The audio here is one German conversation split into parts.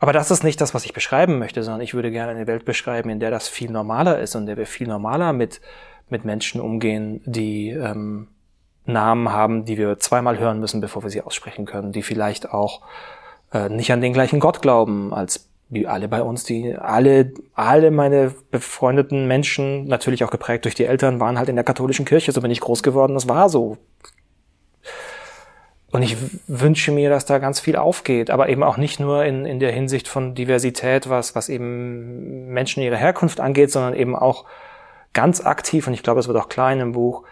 aber das ist nicht das, was ich beschreiben möchte, sondern ich würde gerne eine Welt beschreiben, in der das viel normaler ist und in der wir viel normaler mit, mit Menschen umgehen, die ähm, Namen haben, die wir zweimal hören müssen, bevor wir sie aussprechen können, die vielleicht auch äh, nicht an den gleichen Gott glauben als wie alle bei uns, die alle, alle meine befreundeten Menschen, natürlich auch geprägt durch die Eltern, waren halt in der katholischen Kirche, so bin ich groß geworden, das war so. Und ich wünsche mir, dass da ganz viel aufgeht, aber eben auch nicht nur in, in der Hinsicht von Diversität, was, was eben Menschen ihre Herkunft angeht, sondern eben auch ganz aktiv, und ich glaube, es wird auch klar in dem Buch,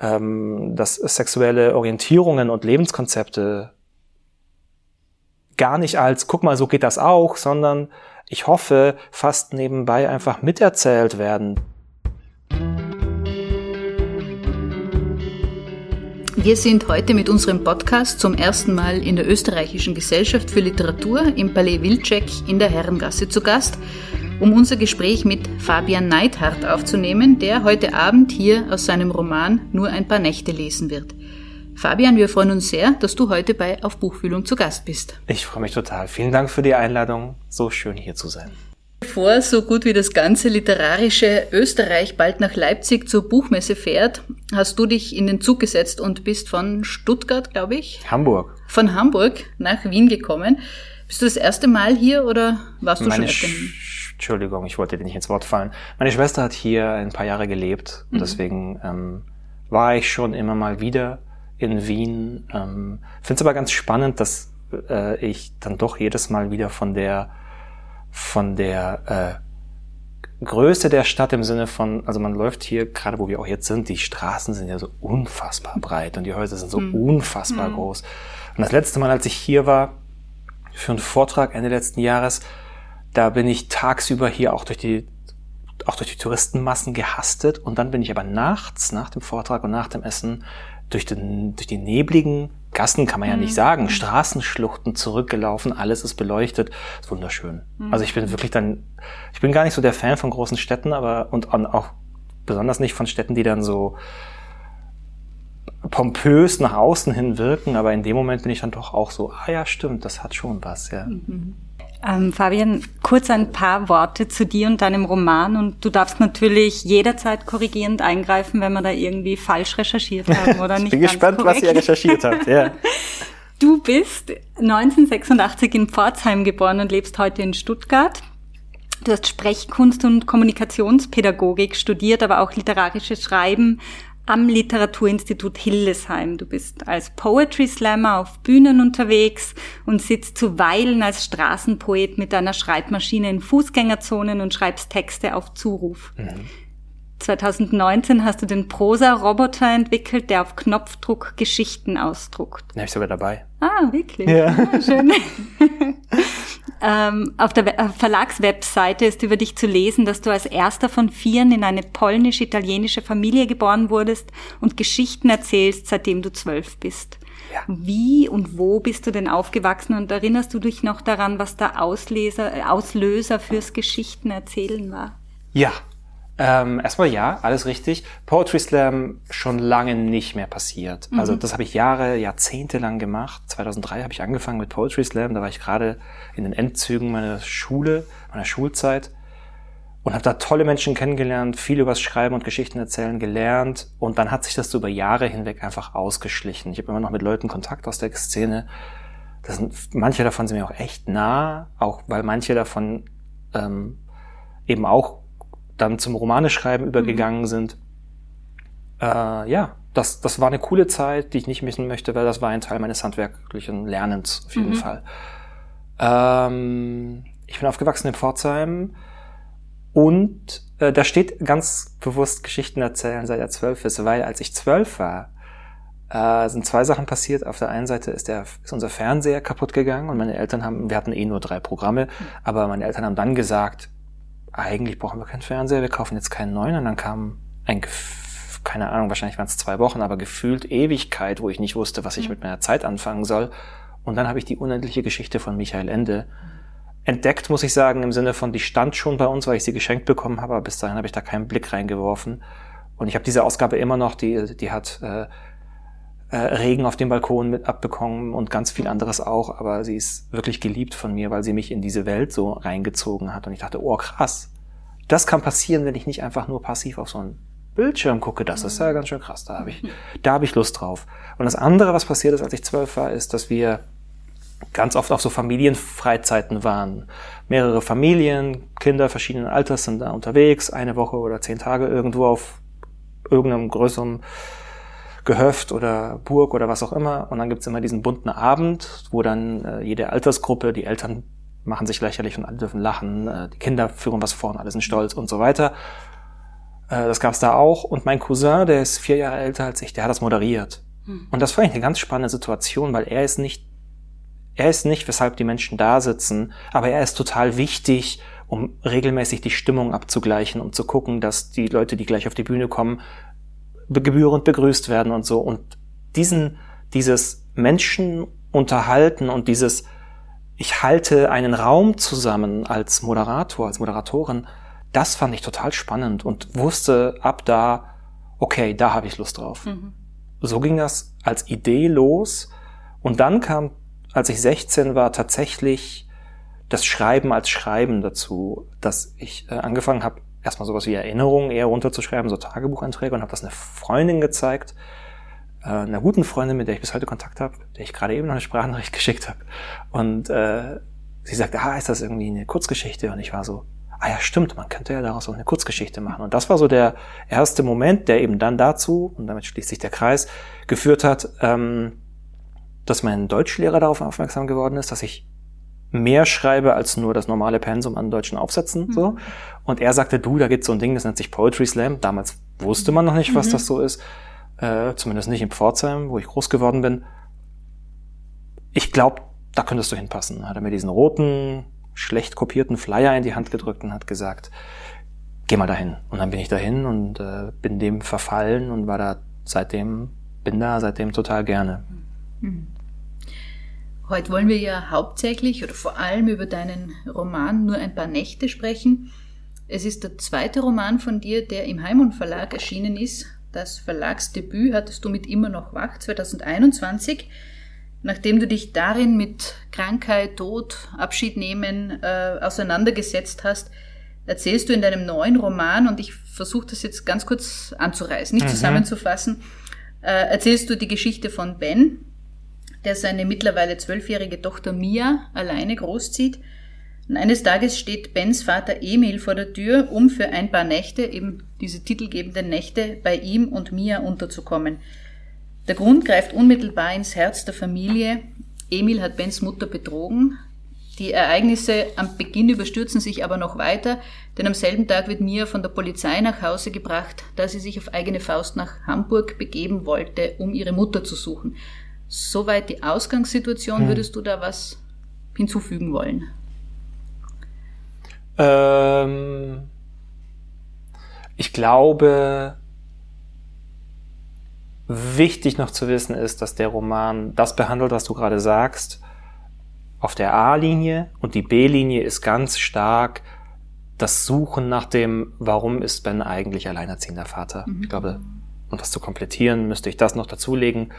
ähm, dass sexuelle Orientierungen und Lebenskonzepte gar nicht als, guck mal, so geht das auch, sondern ich hoffe, fast nebenbei einfach miterzählt werden. Wir sind heute mit unserem Podcast zum ersten Mal in der Österreichischen Gesellschaft für Literatur im Palais Wilczek in der Herrengasse zu Gast, um unser Gespräch mit Fabian Neidhardt aufzunehmen, der heute Abend hier aus seinem Roman Nur ein paar Nächte lesen wird. Fabian, wir freuen uns sehr, dass du heute bei Auf Buchfühlung zu Gast bist. Ich freue mich total. Vielen Dank für die Einladung. So schön hier zu sein. Bevor so gut wie das ganze literarische Österreich bald nach Leipzig zur Buchmesse fährt, hast du dich in den Zug gesetzt und bist von Stuttgart, glaube ich? Hamburg. Von Hamburg nach Wien gekommen. Bist du das erste Mal hier oder warst du Meine schon öfter? Entschuldigung, ich wollte dir nicht ins Wort fallen. Meine Schwester hat hier ein paar Jahre gelebt und mhm. deswegen ähm, war ich schon immer mal wieder in Wien. Ähm, Finde es aber ganz spannend, dass äh, ich dann doch jedes Mal wieder von der von der äh, Größe der Stadt im Sinne von, also man läuft hier, gerade wo wir auch jetzt sind, die Straßen sind ja so unfassbar breit und die Häuser sind so mhm. unfassbar mhm. groß. Und das letzte Mal, als ich hier war, für einen Vortrag Ende letzten Jahres, da bin ich tagsüber hier auch durch die auch durch die Touristenmassen gehastet und dann bin ich aber nachts, nach dem Vortrag und nach dem Essen, durch, den, durch die nebligen Gassen kann man ja nicht mhm. sagen. Straßenschluchten zurückgelaufen, alles ist beleuchtet, ist wunderschön. Mhm. Also ich bin wirklich dann, ich bin gar nicht so der Fan von großen Städten, aber und auch besonders nicht von Städten, die dann so pompös nach außen hin wirken, aber in dem Moment bin ich dann doch auch so, ah ja, stimmt, das hat schon was, ja. Mhm. Ähm, Fabian, kurz ein paar Worte zu dir und deinem Roman und du darfst natürlich jederzeit korrigierend eingreifen, wenn wir da irgendwie falsch recherchiert haben oder nicht. ich bin gespannt, korrekt. was ihr recherchiert habt. Ja. Du bist 1986 in Pforzheim geboren und lebst heute in Stuttgart. Du hast Sprechkunst und Kommunikationspädagogik studiert, aber auch literarisches Schreiben am Literaturinstitut Hildesheim. Du bist als Poetry Slammer auf Bühnen unterwegs und sitzt zuweilen als Straßenpoet mit deiner Schreibmaschine in Fußgängerzonen und schreibst Texte auf Zuruf. Mhm. 2019 hast du den Prosa-Roboter entwickelt, der auf Knopfdruck Geschichten ausdruckt. Den habe ich sogar dabei. Ah, wirklich? Ja. Ah, schön. ähm, auf der äh, Verlagswebseite ist über dich zu lesen, dass du als erster von vieren in eine polnisch-italienische Familie geboren wurdest und Geschichten erzählst, seitdem du zwölf bist. Ja. Wie und wo bist du denn aufgewachsen und erinnerst du dich noch daran, was der Ausleser, Auslöser fürs Geschichtenerzählen war? Ja, ähm, erstmal ja, alles richtig. Poetry Slam schon lange nicht mehr passiert. Mhm. Also das habe ich Jahre, Jahrzehnte lang gemacht. 2003 habe ich angefangen mit Poetry Slam. Da war ich gerade in den Endzügen meiner Schule, meiner Schulzeit und habe da tolle Menschen kennengelernt, viel übers Schreiben und Geschichten erzählen gelernt. Und dann hat sich das so über Jahre hinweg einfach ausgeschlichen. Ich habe immer noch mit Leuten Kontakt aus der Szene. Das sind, manche davon sind mir auch echt nah, auch weil manche davon ähm, eben auch dann zum Romaneschreiben mhm. übergegangen sind. Äh, ja, das, das war eine coole Zeit, die ich nicht missen möchte, weil das war ein Teil meines handwerklichen Lernens auf jeden mhm. Fall. Ähm, ich bin aufgewachsen in Pforzheim und äh, da steht ganz bewusst Geschichten erzählen, seit er zwölf ist, weil als ich zwölf war, äh, sind zwei Sachen passiert. Auf der einen Seite ist, der, ist unser Fernseher kaputt gegangen und meine Eltern haben, wir hatten eh nur drei Programme, mhm. aber meine Eltern haben dann gesagt, eigentlich brauchen wir keinen Fernseher, wir kaufen jetzt keinen neuen. Und dann kam ein, keine Ahnung, wahrscheinlich waren es zwei Wochen, aber gefühlt Ewigkeit, wo ich nicht wusste, was ich mhm. mit meiner Zeit anfangen soll. Und dann habe ich die unendliche Geschichte von Michael Ende entdeckt, muss ich sagen, im Sinne von, die stand schon bei uns, weil ich sie geschenkt bekommen habe, aber bis dahin habe ich da keinen Blick reingeworfen. Und ich habe diese Ausgabe immer noch, die, die hat äh, äh, Regen auf dem Balkon mit abbekommen und ganz viel anderes auch, aber sie ist wirklich geliebt von mir, weil sie mich in diese Welt so reingezogen hat. Und ich dachte, oh krass, das kann passieren, wenn ich nicht einfach nur passiv auf so einen Bildschirm gucke, das ist ja ganz schön krass, da habe ich, da habe ich Lust drauf. Und das andere, was passiert ist, als ich zwölf war, ist, dass wir ganz oft auf so Familienfreizeiten waren. Mehrere Familien, Kinder verschiedenen Alters sind da unterwegs, eine Woche oder zehn Tage irgendwo auf irgendeinem größeren Gehöft oder Burg oder was auch immer. Und dann gibt's immer diesen bunten Abend, wo dann äh, jede Altersgruppe, die Eltern machen sich lächerlich und alle dürfen lachen, äh, die Kinder führen was vor und alle sind stolz und so weiter. Äh, das gab's da auch. Und mein Cousin, der ist vier Jahre älter als ich, der hat das moderiert. Hm. Und das fand ich eine ganz spannende Situation, weil er ist nicht, er ist nicht, weshalb die Menschen da sitzen, aber er ist total wichtig, um regelmäßig die Stimmung abzugleichen, um zu gucken, dass die Leute, die gleich auf die Bühne kommen, gebührend begrüßt werden und so. Und diesen, dieses Menschen unterhalten und dieses, ich halte einen Raum zusammen als Moderator, als Moderatorin, das fand ich total spannend und wusste ab da, okay, da habe ich Lust drauf. Mhm. So ging das als Idee los. Und dann kam, als ich 16 war, tatsächlich das Schreiben als Schreiben dazu, dass ich äh, angefangen habe, erstmal sowas wie Erinnerungen eher runterzuschreiben, so Tagebucheinträge und habe das einer Freundin gezeigt, äh, einer guten Freundin, mit der ich bis heute Kontakt habe, der ich gerade eben noch eine Sprachnachricht geschickt habe. Und äh, sie sagte, ah, ist das irgendwie eine Kurzgeschichte? Und ich war so, ah ja, stimmt, man könnte ja daraus auch eine Kurzgeschichte machen. Und das war so der erste Moment, der eben dann dazu, und damit schließt sich der Kreis, geführt hat, ähm, dass mein Deutschlehrer darauf aufmerksam geworden ist, dass ich mehr schreibe als nur das normale Pensum an deutschen Aufsätzen. Mhm. So. Und er sagte, du, da gibt's so ein Ding, das nennt sich Poetry Slam. Damals wusste man noch nicht, was mhm. das so ist. Äh, zumindest nicht in Pforzheim, wo ich groß geworden bin. Ich glaube, da könntest du hinpassen. Hat er mir diesen roten, schlecht kopierten Flyer in die Hand gedrückt und hat gesagt, geh mal dahin. Und dann bin ich dahin und äh, bin dem verfallen und war da seitdem, bin da seitdem total gerne. Mhm. Heute wollen wir ja hauptsächlich oder vor allem über deinen Roman Nur ein paar Nächte sprechen. Es ist der zweite Roman von dir, der im Heimon Verlag erschienen ist. Das Verlagsdebüt hattest du mit Immer noch wach 2021. Nachdem du dich darin mit Krankheit, Tod, Abschied nehmen äh, auseinandergesetzt hast, erzählst du in deinem neuen Roman, und ich versuche das jetzt ganz kurz anzureißen, nicht mhm. zusammenzufassen, äh, erzählst du die Geschichte von Ben, der seine mittlerweile zwölfjährige Tochter Mia alleine großzieht. Und eines Tages steht Bens Vater Emil vor der Tür, um für ein paar Nächte, eben diese titelgebenden Nächte, bei ihm und Mia unterzukommen. Der Grund greift unmittelbar ins Herz der Familie. Emil hat Bens Mutter betrogen. Die Ereignisse am Beginn überstürzen sich aber noch weiter, denn am selben Tag wird Mia von der Polizei nach Hause gebracht, da sie sich auf eigene Faust nach Hamburg begeben wollte, um ihre Mutter zu suchen. Soweit die Ausgangssituation, hm. würdest du da was hinzufügen wollen? Ähm, ich glaube, wichtig noch zu wissen ist, dass der Roman das behandelt, was du gerade sagst, auf der A-Linie und die B-Linie ist ganz stark das Suchen nach dem, warum ist Ben eigentlich alleinerziehender Vater. Mhm. Ich glaube, um das zu komplettieren, müsste ich das noch dazulegen.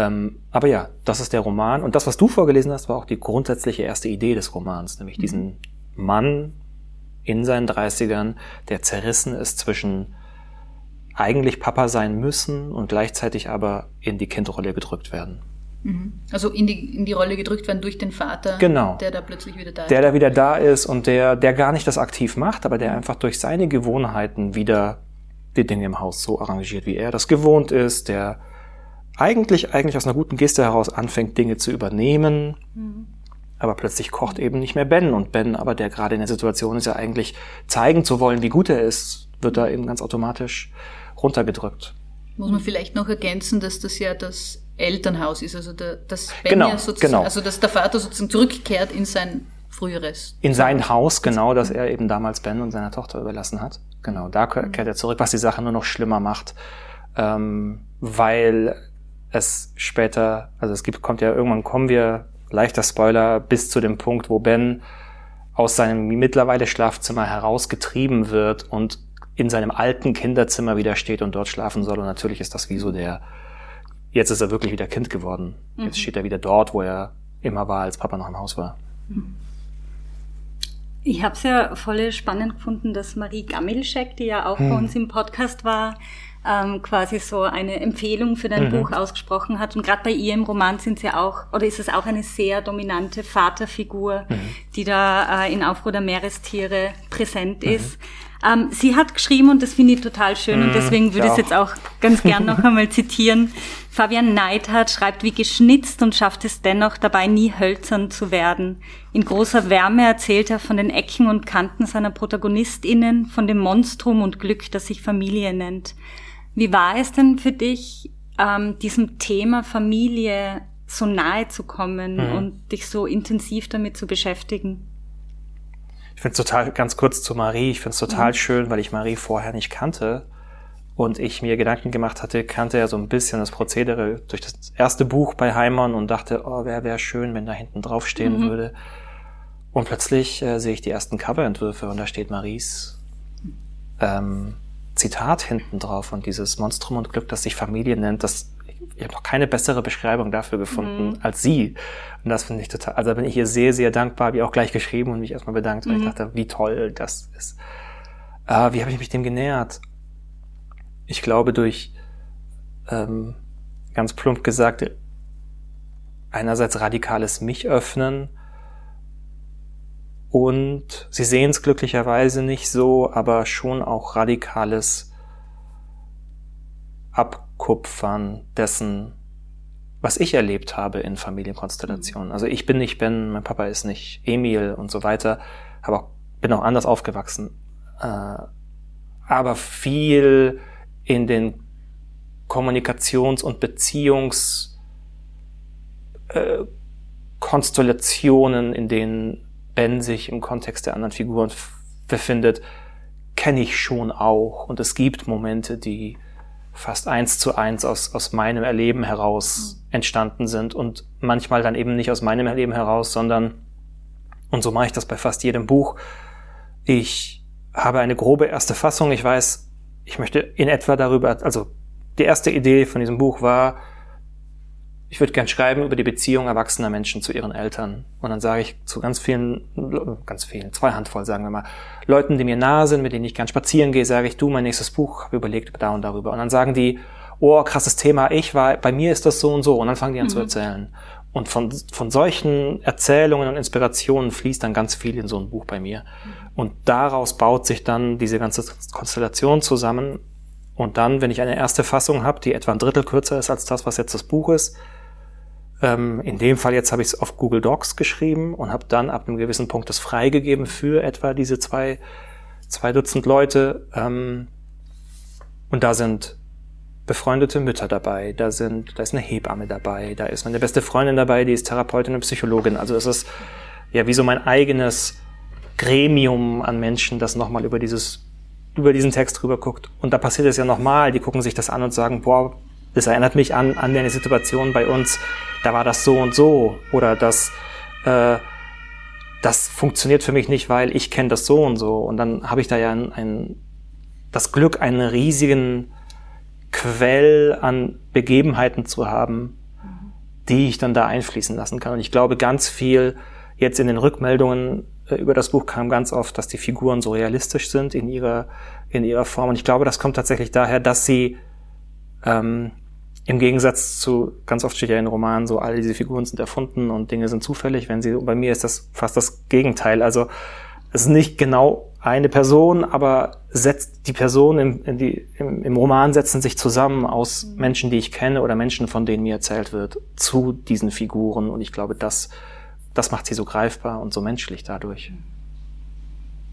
Ähm, aber ja, das ist der Roman. Und das, was du vorgelesen hast, war auch die grundsätzliche erste Idee des Romans, nämlich mhm. diesen Mann in seinen 30ern, der zerrissen ist zwischen eigentlich Papa sein müssen und gleichzeitig aber in die Kindrolle gedrückt werden. Mhm. Also in die, in die Rolle gedrückt werden durch den Vater, genau. der da plötzlich wieder da ist. Der da wieder da ist und der, der gar nicht das aktiv macht, aber der einfach durch seine Gewohnheiten wieder die Dinge im Haus so arrangiert, wie er das gewohnt ist, der eigentlich, eigentlich aus einer guten Geste heraus anfängt, Dinge zu übernehmen. Mhm. Aber plötzlich kocht eben nicht mehr Ben. Und Ben, aber der gerade in der Situation ist, ja eigentlich zeigen zu wollen, wie gut er ist, wird da eben ganz automatisch runtergedrückt. Muss man vielleicht noch ergänzen, dass das ja das Elternhaus ist, also der, dass Ben genau, ja sozusagen, genau. also dass der Vater sozusagen zurückkehrt in sein früheres. In sein Haus, genau, das er eben damals Ben und seiner Tochter überlassen hat. Genau, da kehrt er zurück, was die Sache nur noch schlimmer macht, ähm, weil es später, also es gibt, kommt ja irgendwann kommen wir, leichter Spoiler, bis zu dem Punkt, wo Ben aus seinem mittlerweile Schlafzimmer herausgetrieben wird und in seinem alten Kinderzimmer wieder steht und dort schlafen soll. Und natürlich ist das wie so der jetzt ist er wirklich wieder Kind geworden. Mhm. Jetzt steht er wieder dort, wo er immer war, als Papa noch im Haus war. Ich habe es ja voll spannend gefunden, dass Marie Gamilschek, die ja auch hm. bei uns im Podcast war, ähm, quasi so eine Empfehlung für dein mhm. Buch ausgesprochen hat. Und gerade bei ihr im Roman sind sie auch, oder ist es auch eine sehr dominante Vaterfigur, mhm. die da äh, in Aufruhr der Meerestiere präsent mhm. ist. Ähm, sie hat geschrieben, und das finde ich total schön, und mhm, deswegen würde ich es jetzt auch ganz gern noch einmal zitieren. Fabian Neidhardt schreibt wie geschnitzt und schafft es dennoch dabei nie hölzern zu werden. In großer Wärme erzählt er von den Ecken und Kanten seiner ProtagonistInnen, von dem Monstrum und Glück, das sich Familie nennt. Wie war es denn für dich, ähm, diesem Thema Familie so nahe zu kommen mhm. und dich so intensiv damit zu beschäftigen? Ich finde es total, ganz kurz zu Marie, ich finde es total mhm. schön, weil ich Marie vorher nicht kannte und ich mir Gedanken gemacht hatte, kannte ja so ein bisschen das Prozedere durch das erste Buch bei Heimann und dachte, oh, wäre wär schön, wenn da hinten drauf stehen mhm. würde. Und plötzlich äh, sehe ich die ersten Coverentwürfe und da steht Maries ähm, Zitat hinten drauf und dieses Monstrum und Glück, das sich Familie nennt, das ich habe noch keine bessere Beschreibung dafür gefunden mhm. als sie. Und das finde ich total, also bin ich ihr sehr, sehr dankbar, habe ihr auch gleich geschrieben und mich erstmal bedankt, weil mhm. ich dachte, wie toll das ist. Äh, wie habe ich mich dem genähert? Ich glaube durch, ähm, ganz plump gesagt, einerseits radikales Mich öffnen und sie sehen es glücklicherweise nicht so, aber schon auch radikales Abkupfern dessen, was ich erlebt habe in Familienkonstellationen. Also ich bin nicht Ben, mein Papa ist nicht Emil und so weiter, aber bin auch anders aufgewachsen. Äh, aber viel in den Kommunikations- und Beziehungskonstellationen, äh, in denen Ben sich im Kontext der anderen Figuren befindet, kenne ich schon auch. Und es gibt Momente, die fast eins zu eins aus, aus meinem Erleben heraus mhm. entstanden sind und manchmal dann eben nicht aus meinem Erleben heraus, sondern, und so mache ich das bei fast jedem Buch, ich habe eine grobe erste Fassung, ich weiß, ich möchte in etwa darüber, also die erste Idee von diesem Buch war, ich würde gern schreiben über die Beziehung erwachsener Menschen zu ihren Eltern. Und dann sage ich zu ganz vielen, ganz vielen, zwei Handvoll sagen wir mal, Leuten, die mir nahe sind, mit denen ich gern spazieren gehe, sage ich, du, mein nächstes Buch, habe überlegt da und darüber. Und dann sagen die, oh, krasses Thema, ich war, bei mir ist das so und so. Und dann fangen die an mhm. zu erzählen. Und von, von solchen Erzählungen und Inspirationen fließt dann ganz viel in so ein Buch bei mir. Und daraus baut sich dann diese ganze Konstellation zusammen. Und dann, wenn ich eine erste Fassung habe, die etwa ein Drittel kürzer ist als das, was jetzt das Buch ist, ähm, in dem Fall jetzt habe ich es auf Google Docs geschrieben und habe dann ab einem gewissen Punkt das freigegeben für etwa diese zwei, zwei Dutzend Leute. Ähm, und da sind befreundete Mütter dabei, da sind, da ist eine Hebamme dabei, da ist meine beste Freundin dabei, die ist Therapeutin und Psychologin. Also es ist ja wie so mein eigenes Gremium an Menschen, das nochmal über dieses über diesen Text rüber guckt. Und da passiert es ja nochmal, die gucken sich das an und sagen, boah, das erinnert mich an, an eine Situation bei uns, da war das so und so oder das, äh, das funktioniert für mich nicht, weil ich kenne das so und so. Und dann habe ich da ja ein, ein, das Glück, einen riesigen Quell an Begebenheiten zu haben, die ich dann da einfließen lassen kann. Und ich glaube, ganz viel jetzt in den Rückmeldungen äh, über das Buch kam ganz oft, dass die Figuren so realistisch sind in ihrer, in ihrer Form. Und ich glaube, das kommt tatsächlich daher, dass sie ähm, im Gegensatz zu, ganz oft steht ja in Romanen so, all diese Figuren sind erfunden und Dinge sind zufällig. Wenn sie, bei mir ist das fast das Gegenteil. Also es ist nicht genau eine Person, aber setzt die Personen im, die, im, im, Roman setzen sich zusammen aus Menschen, die ich kenne oder Menschen, von denen mir erzählt wird, zu diesen Figuren. Und ich glaube, das, das macht sie so greifbar und so menschlich dadurch.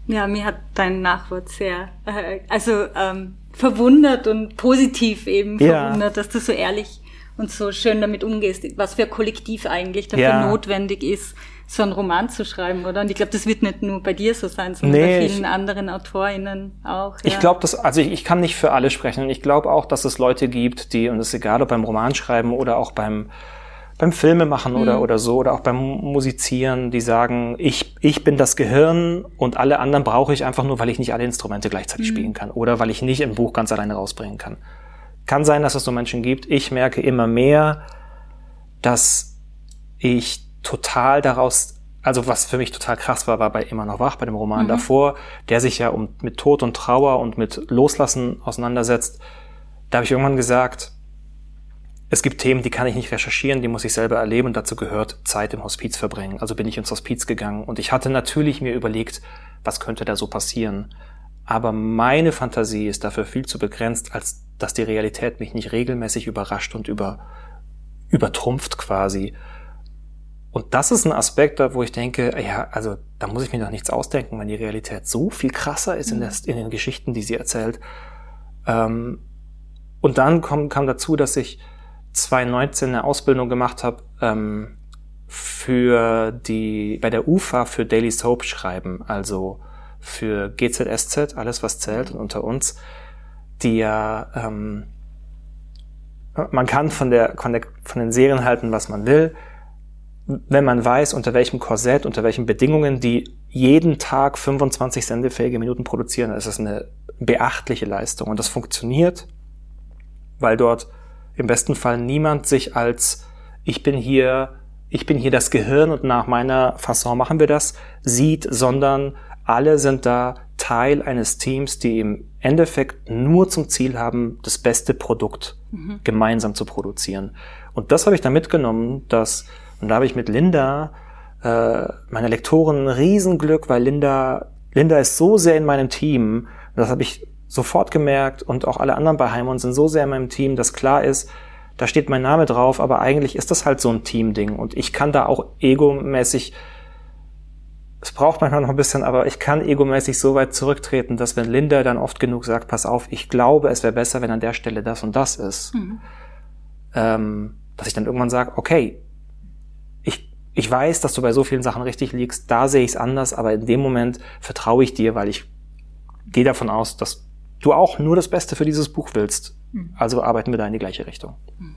Ja, mir hat dein Nachwort sehr, äh, also ähm, verwundert und positiv eben ja. verwundert, dass du so ehrlich und so schön damit umgehst, was für ein Kollektiv eigentlich dafür ja. notwendig ist, so einen Roman zu schreiben, oder? Und ich glaube, das wird nicht nur bei dir so sein, sondern nee, bei vielen ich, anderen AutorInnen auch. Ja. Ich glaube, dass, also ich, ich kann nicht für alle sprechen. Ich glaube auch, dass es Leute gibt, die, und es ist egal, ob beim Romanschreiben oder auch beim beim Filme machen oder, mhm. oder so oder auch beim Musizieren, die sagen, ich, ich bin das Gehirn und alle anderen brauche ich einfach nur, weil ich nicht alle Instrumente gleichzeitig mhm. spielen kann oder weil ich nicht ein Buch ganz alleine rausbringen kann. Kann sein, dass es so Menschen gibt. Ich merke immer mehr, dass ich total daraus also was für mich total krass war, war bei Immer noch wach, bei dem Roman mhm. davor, der sich ja um, mit Tod und Trauer und mit Loslassen auseinandersetzt. Da habe ich irgendwann gesagt, es gibt Themen, die kann ich nicht recherchieren, die muss ich selber erleben dazu gehört Zeit im Hospiz verbringen. Also bin ich ins Hospiz gegangen und ich hatte natürlich mir überlegt, was könnte da so passieren. Aber meine Fantasie ist dafür viel zu begrenzt, als dass die Realität mich nicht regelmäßig überrascht und über, übertrumpft quasi. Und das ist ein Aspekt, wo ich denke, ja, also da muss ich mir doch nichts ausdenken, wenn die Realität so viel krasser ist in, mhm. der, in den Geschichten, die sie erzählt. Ähm, und dann kam, kam dazu, dass ich 2019 eine Ausbildung gemacht habe ähm, für die bei der UFA für Daily Soap schreiben, also für GZSZ, alles was zählt und unter uns, die ja ähm, man kann von der, von der von den Serien halten, was man will, wenn man weiß, unter welchem Korsett, unter welchen Bedingungen die jeden Tag 25 sendefähige Minuten produzieren, ist das eine beachtliche Leistung. Und das funktioniert, weil dort im besten Fall niemand sich als ich bin hier, ich bin hier das Gehirn und nach meiner Fasson machen wir das, sieht, sondern alle sind da Teil eines Teams, die im Endeffekt nur zum Ziel haben, das beste Produkt mhm. gemeinsam zu produzieren. Und das habe ich da mitgenommen, dass, und da habe ich mit Linda, äh, meine Lektorin, ein Riesenglück, weil Linda, Linda ist so sehr in meinem Team, das habe ich sofort gemerkt und auch alle anderen bei Heimon sind so sehr in meinem Team, dass klar ist, da steht mein Name drauf, aber eigentlich ist das halt so ein Teamding und ich kann da auch egomäßig, es braucht manchmal noch ein bisschen, aber ich kann egomäßig so weit zurücktreten, dass wenn Linda dann oft genug sagt, pass auf, ich glaube, es wäre besser, wenn an der Stelle das und das ist, mhm. ähm, dass ich dann irgendwann sage, okay, ich, ich weiß, dass du bei so vielen Sachen richtig liegst, da sehe ich es anders, aber in dem Moment vertraue ich dir, weil ich gehe davon aus, dass du auch nur das Beste für dieses Buch willst. Mhm. Also arbeiten wir da in die gleiche Richtung. Mhm.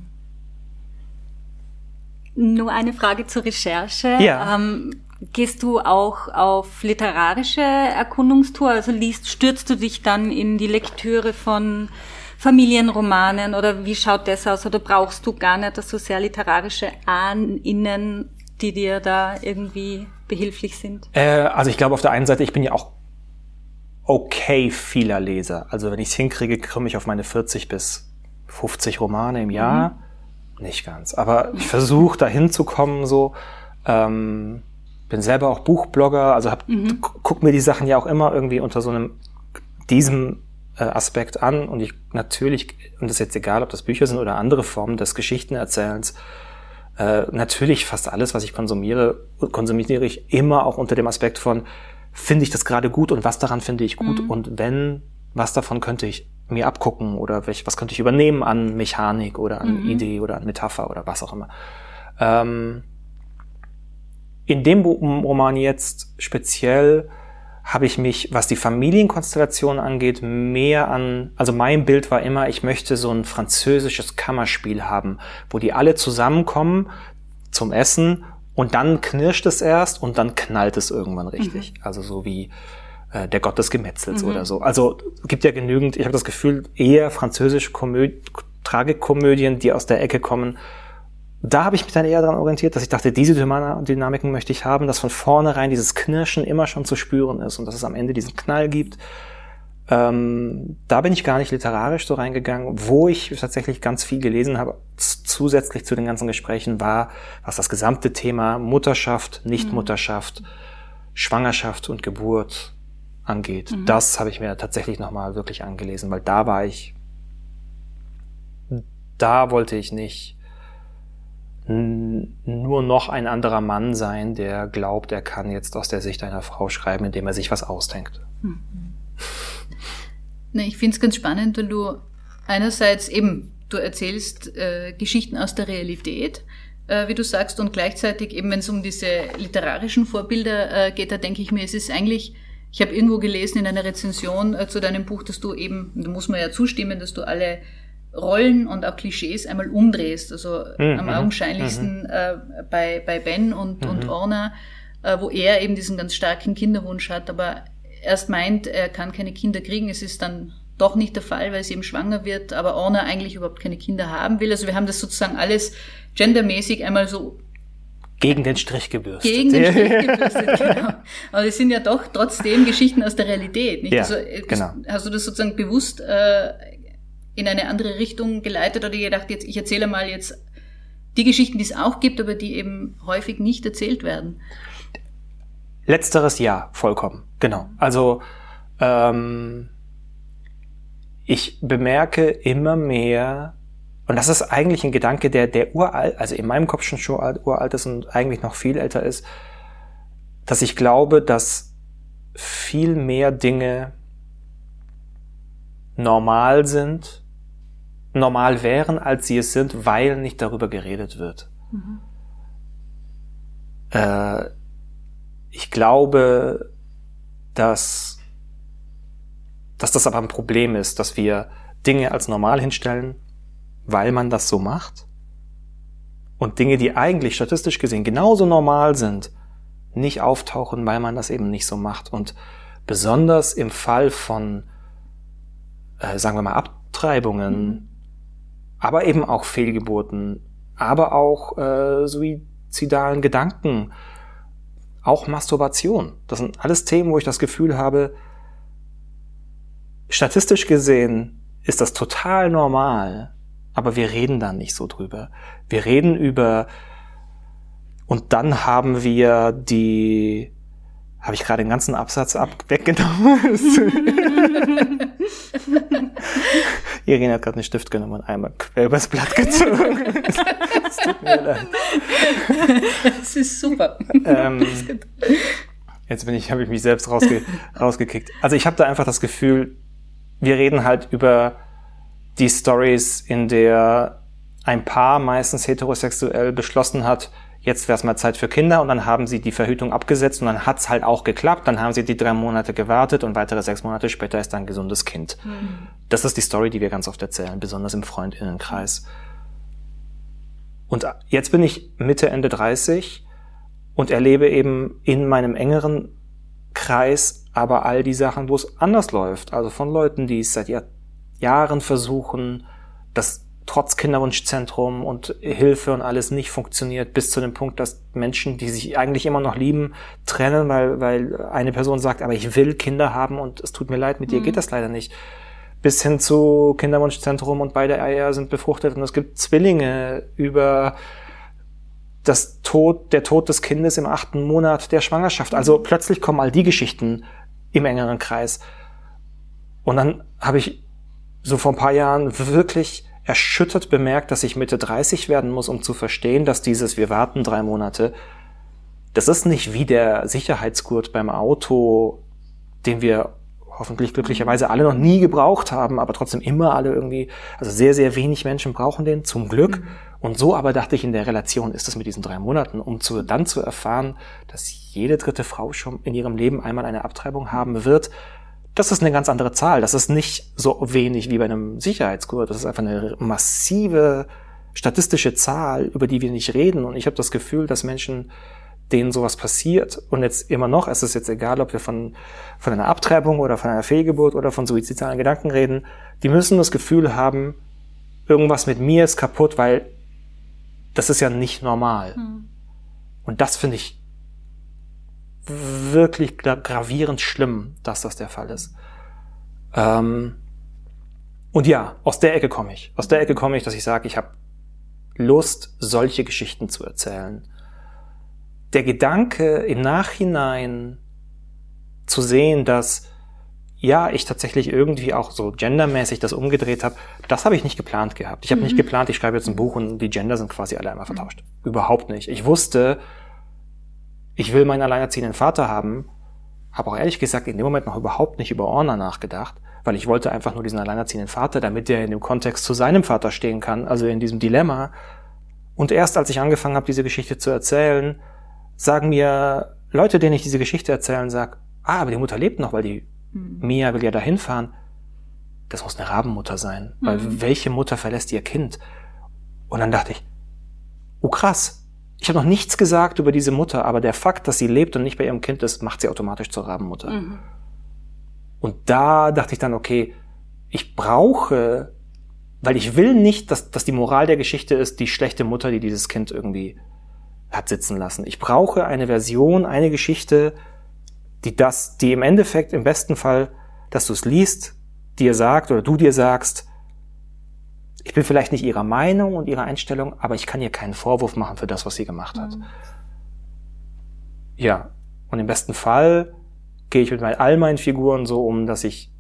Nur eine Frage zur Recherche. Ja. Ähm, gehst du auch auf literarische Erkundungstour? Also liest, stürzt du dich dann in die Lektüre von Familienromanen oder wie schaut das aus? Oder brauchst du gar nicht so sehr literarische Ahninnen, die dir da irgendwie behilflich sind? Äh, also ich glaube auf der einen Seite, ich bin ja auch okay vieler Leser. Also wenn ich es hinkriege, komme ich auf meine 40 bis 50 Romane im Jahr. Mhm. Nicht ganz. Aber ich versuche da hinzukommen so. Ähm, bin selber auch Buchblogger, also hab, mhm. guck mir die Sachen ja auch immer irgendwie unter so einem diesem äh, Aspekt an und ich natürlich, und das ist jetzt egal, ob das Bücher sind oder andere Formen des Geschichtenerzählens, äh, natürlich fast alles, was ich konsumiere, konsumiere ich immer auch unter dem Aspekt von, finde ich das gerade gut und was daran finde ich gut mhm. und wenn, was davon könnte ich mir abgucken oder welch, was könnte ich übernehmen an Mechanik oder an mhm. Idee oder an Metapher oder was auch immer. Ähm, in dem Roman jetzt speziell habe ich mich, was die Familienkonstellation angeht, mehr an, also mein Bild war immer, ich möchte so ein französisches Kammerspiel haben, wo die alle zusammenkommen zum Essen und dann knirscht es erst und dann knallt es irgendwann richtig. Mhm. Also so wie äh, der Gott des Gemetzels mhm. oder so. Also gibt ja genügend, ich habe das Gefühl, eher französische Komöd Tragikkomödien, die aus der Ecke kommen. Da habe ich mich dann eher daran orientiert, dass ich dachte, diese Dynamiken möchte ich haben, dass von vornherein dieses Knirschen immer schon zu spüren ist und dass es am Ende diesen Knall gibt. Ähm, da bin ich gar nicht literarisch so reingegangen. Wo ich tatsächlich ganz viel gelesen habe, zusätzlich zu den ganzen Gesprächen, war, was das gesamte Thema Mutterschaft, Nichtmutterschaft, mhm. Schwangerschaft und Geburt angeht. Mhm. Das habe ich mir tatsächlich nochmal wirklich angelesen, weil da war ich, da wollte ich nicht nur noch ein anderer Mann sein, der glaubt, er kann jetzt aus der Sicht einer Frau schreiben, indem er sich was ausdenkt. Mhm. Ne, ich finde es ganz spannend, wenn du einerseits eben, du erzählst äh, Geschichten aus der Realität, äh, wie du sagst, und gleichzeitig eben, wenn es um diese literarischen Vorbilder äh, geht, da denke ich mir, es ist eigentlich, ich habe irgendwo gelesen in einer Rezension äh, zu deinem Buch, dass du eben, da muss man ja zustimmen, dass du alle Rollen und auch Klischees einmal umdrehst. Also mhm. am augenscheinlichsten mhm. äh, bei, bei Ben und, mhm. und Orna, äh, wo er eben diesen ganz starken Kinderwunsch hat, aber erst meint, er kann keine Kinder kriegen, es ist dann doch nicht der Fall, weil sie eben schwanger wird, aber Orna eigentlich überhaupt keine Kinder haben will. Also wir haben das sozusagen alles gendermäßig einmal so gegen den Strich gebürstet. Gegen den Strich gebürstet, genau. Aber es sind ja doch trotzdem Geschichten aus der Realität. Nicht? Ja, also, äh, genau. Hast du das sozusagen bewusst äh, in eine andere Richtung geleitet oder gedacht, jetzt ich erzähle mal jetzt die Geschichten, die es auch gibt, aber die eben häufig nicht erzählt werden? Letzteres ja, vollkommen. Genau. Also ähm, ich bemerke immer mehr, und das ist eigentlich ein Gedanke, der, der uralt, also in meinem Kopf schon schon uralt ist und eigentlich noch viel älter ist, dass ich glaube, dass viel mehr Dinge normal sind, normal wären, als sie es sind, weil nicht darüber geredet wird. Mhm. Äh, ich glaube, dass, dass das aber ein Problem ist, dass wir Dinge als normal hinstellen, weil man das so macht. Und Dinge, die eigentlich statistisch gesehen genauso normal sind, nicht auftauchen, weil man das eben nicht so macht. Und besonders im Fall von, äh, sagen wir mal, Abtreibungen, mhm. aber eben auch Fehlgeburten, aber auch äh, suizidalen Gedanken, auch Masturbation. Das sind alles Themen, wo ich das Gefühl habe, statistisch gesehen ist das total normal, aber wir reden da nicht so drüber. Wir reden über und dann haben wir die habe ich gerade den ganzen Absatz ab weggenommen. Irene hat gerade einen Stift genommen und einmal quer übers Blatt gezogen. Es tut mir leid. Das ist super. Ähm, jetzt bin ich, habe ich mich selbst rausge rausgekickt. Also ich habe da einfach das Gefühl, wir reden halt über die Stories, in der ein Paar meistens heterosexuell beschlossen hat, jetzt wäre es mal Zeit für Kinder und dann haben sie die Verhütung abgesetzt und dann hat's halt auch geklappt. Dann haben sie die drei Monate gewartet und weitere sechs Monate später ist ein gesundes Kind. Mhm. Das ist die Story, die wir ganz oft erzählen, besonders im Freundinnenkreis. Und jetzt bin ich Mitte, Ende 30 und erlebe eben in meinem engeren Kreis aber all die Sachen, wo es anders läuft. Also von Leuten, die es seit Jahr Jahren versuchen, das trotz Kinderwunschzentrum und Hilfe und alles nicht funktioniert, bis zu dem Punkt, dass Menschen, die sich eigentlich immer noch lieben, trennen, weil, weil eine Person sagt, aber ich will Kinder haben und es tut mir leid, mit mhm. dir geht das leider nicht. Bis hin zu Kinderwunschzentrum und beide Eier sind befruchtet und es gibt Zwillinge über das Tod, der Tod des Kindes im achten Monat der Schwangerschaft. Also mhm. plötzlich kommen all die Geschichten im engeren Kreis. Und dann habe ich so vor ein paar Jahren wirklich erschüttert bemerkt, dass ich Mitte 30 werden muss, um zu verstehen, dass dieses wir warten drei Monate, das ist nicht wie der Sicherheitsgurt beim Auto, den wir hoffentlich glücklicherweise alle noch nie gebraucht haben, aber trotzdem immer alle irgendwie, also sehr, sehr wenig Menschen brauchen den, zum Glück. Mhm. Und so aber dachte ich, in der Relation ist es mit diesen drei Monaten, um zu, dann zu erfahren, dass jede dritte Frau schon in ihrem Leben einmal eine Abtreibung haben wird, das ist eine ganz andere Zahl. Das ist nicht so wenig wie bei einem Sicherheitsgurt. Das ist einfach eine massive statistische Zahl, über die wir nicht reden. Und ich habe das Gefühl, dass Menschen, denen sowas passiert, und jetzt immer noch, es ist jetzt egal, ob wir von, von einer Abtreibung oder von einer Fehlgeburt oder von suizidalen Gedanken reden, die müssen das Gefühl haben, irgendwas mit mir ist kaputt, weil das ist ja nicht normal. Hm. Und das finde ich wirklich gravierend schlimm, dass das der Fall ist. Ähm, und ja, aus der Ecke komme ich. Aus der Ecke komme ich, dass ich sage, ich habe Lust, solche Geschichten zu erzählen. Der Gedanke im Nachhinein zu sehen, dass ja, ich tatsächlich irgendwie auch so gendermäßig das umgedreht habe, das habe ich nicht geplant gehabt. Ich habe mhm. nicht geplant, ich schreibe jetzt ein Buch und die Gender sind quasi alle einmal vertauscht. Mhm. Überhaupt nicht. Ich wusste, ich will meinen alleinerziehenden Vater haben, habe auch ehrlich gesagt in dem Moment noch überhaupt nicht über Orna nachgedacht, weil ich wollte einfach nur diesen alleinerziehenden Vater, damit er in dem Kontext zu seinem Vater stehen kann, also in diesem Dilemma. Und erst als ich angefangen habe, diese Geschichte zu erzählen, sagen mir Leute, denen ich diese Geschichte erzählen, sag, ah, aber die Mutter lebt noch, weil die mhm. Mia will ja dahin fahren. Das muss eine Rabenmutter sein, weil mhm. welche Mutter verlässt ihr Kind? Und dann dachte ich, oh krass, ich habe noch nichts gesagt über diese Mutter, aber der Fakt, dass sie lebt und nicht bei ihrem Kind ist, macht sie automatisch zur Rabenmutter. Mhm. Und da dachte ich dann, okay, ich brauche, weil ich will nicht, dass, dass die Moral der Geschichte ist, die schlechte Mutter, die dieses Kind irgendwie hat sitzen lassen. Ich brauche eine Version, eine Geschichte, die das, die im Endeffekt im besten Fall, dass du es liest, dir sagt oder du dir sagst, ich bin vielleicht nicht ihrer Meinung und ihrer Einstellung, aber ich kann ihr keinen Vorwurf machen für das, was sie gemacht hat. Mhm. Ja, und im besten Fall gehe ich mit all meinen Figuren so um, dass ich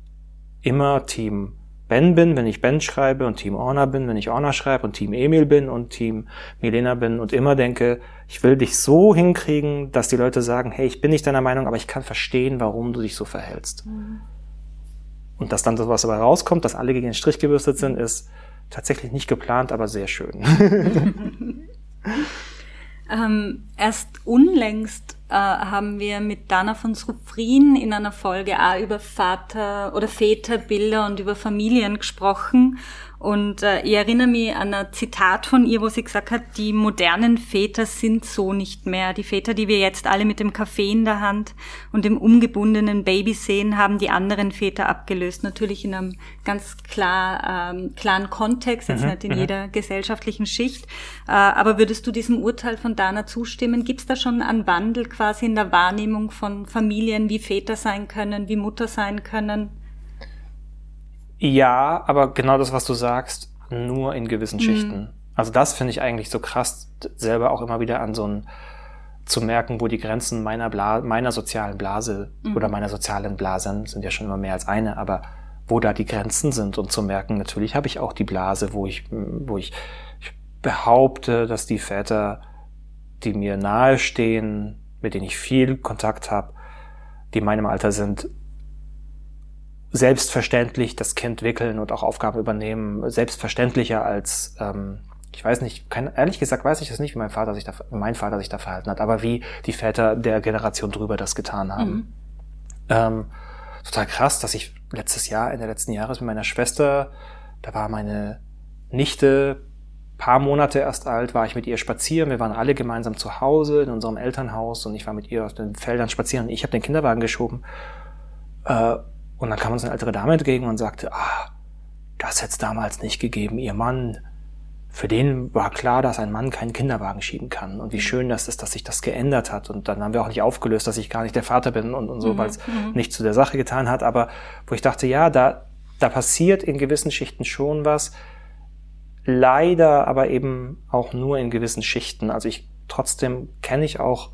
immer Team Ben bin, wenn ich Ben schreibe und Team Orna bin, wenn ich Orna schreibe und Team Emil bin und Team Milena bin und immer denke, ich will dich so hinkriegen, dass die Leute sagen, hey, ich bin nicht deiner Meinung, aber ich kann verstehen, warum du dich so verhältst. Mhm. Und dass dann das, was dabei rauskommt, dass alle gegen den Strich gebürstet sind, ist tatsächlich nicht geplant, aber sehr schön. ähm, erst unlängst äh, haben wir mit Dana von Srufrin in einer Folge auch über Vater- oder Väterbilder und über Familien gesprochen. Und äh, ich erinnere mich an ein Zitat von ihr, wo sie gesagt hat, die modernen Väter sind so nicht mehr. Die Väter, die wir jetzt alle mit dem Kaffee in der Hand und dem umgebundenen Baby sehen, haben die anderen Väter abgelöst. Natürlich in einem ganz klar, ähm, klaren Kontext, jetzt mhm, nicht in mhm. jeder gesellschaftlichen Schicht. Äh, aber würdest du diesem Urteil von Dana zustimmen? Gibt es da schon einen Wandel quasi in der Wahrnehmung von Familien, wie Väter sein können, wie Mutter sein können? Ja, aber genau das, was du sagst, nur in gewissen mhm. Schichten. Also das finde ich eigentlich so krass, selber auch immer wieder an so ein zu merken, wo die Grenzen meiner, Bla meiner sozialen Blase mhm. oder meiner sozialen Blasen sind ja schon immer mehr als eine, aber wo da die Grenzen sind und zu merken, natürlich habe ich auch die Blase, wo ich, wo ich, ich behaupte, dass die Väter, die mir nahestehen, mit denen ich viel Kontakt habe, die in meinem Alter sind, selbstverständlich das Kind wickeln und auch Aufgaben übernehmen, selbstverständlicher als, ähm, ich weiß nicht, kein, ehrlich gesagt weiß ich das nicht, wie mein Vater sich da, mein Vater sich da verhalten hat, aber wie die Väter der Generation drüber das getan haben. Mhm. Ähm, total krass, dass ich letztes Jahr, in der letzten Jahres mit meiner Schwester, da war meine Nichte paar Monate erst alt, war ich mit ihr spazieren. Wir waren alle gemeinsam zu Hause in unserem Elternhaus und ich war mit ihr auf den Feldern spazieren und ich habe den Kinderwagen geschoben. Äh, und dann kam uns eine ältere Dame entgegen und sagte, ah, das hätte es damals nicht gegeben. Ihr Mann, für den war klar, dass ein Mann keinen Kinderwagen schieben kann. Und wie mhm. schön das ist, dass sich das geändert hat. Und dann haben wir auch nicht aufgelöst, dass ich gar nicht der Vater bin und, und so, mhm. weil es mhm. nicht zu der Sache getan hat. Aber wo ich dachte, ja, da, da passiert in gewissen Schichten schon was. Leider aber eben auch nur in gewissen Schichten. Also ich trotzdem kenne ich auch,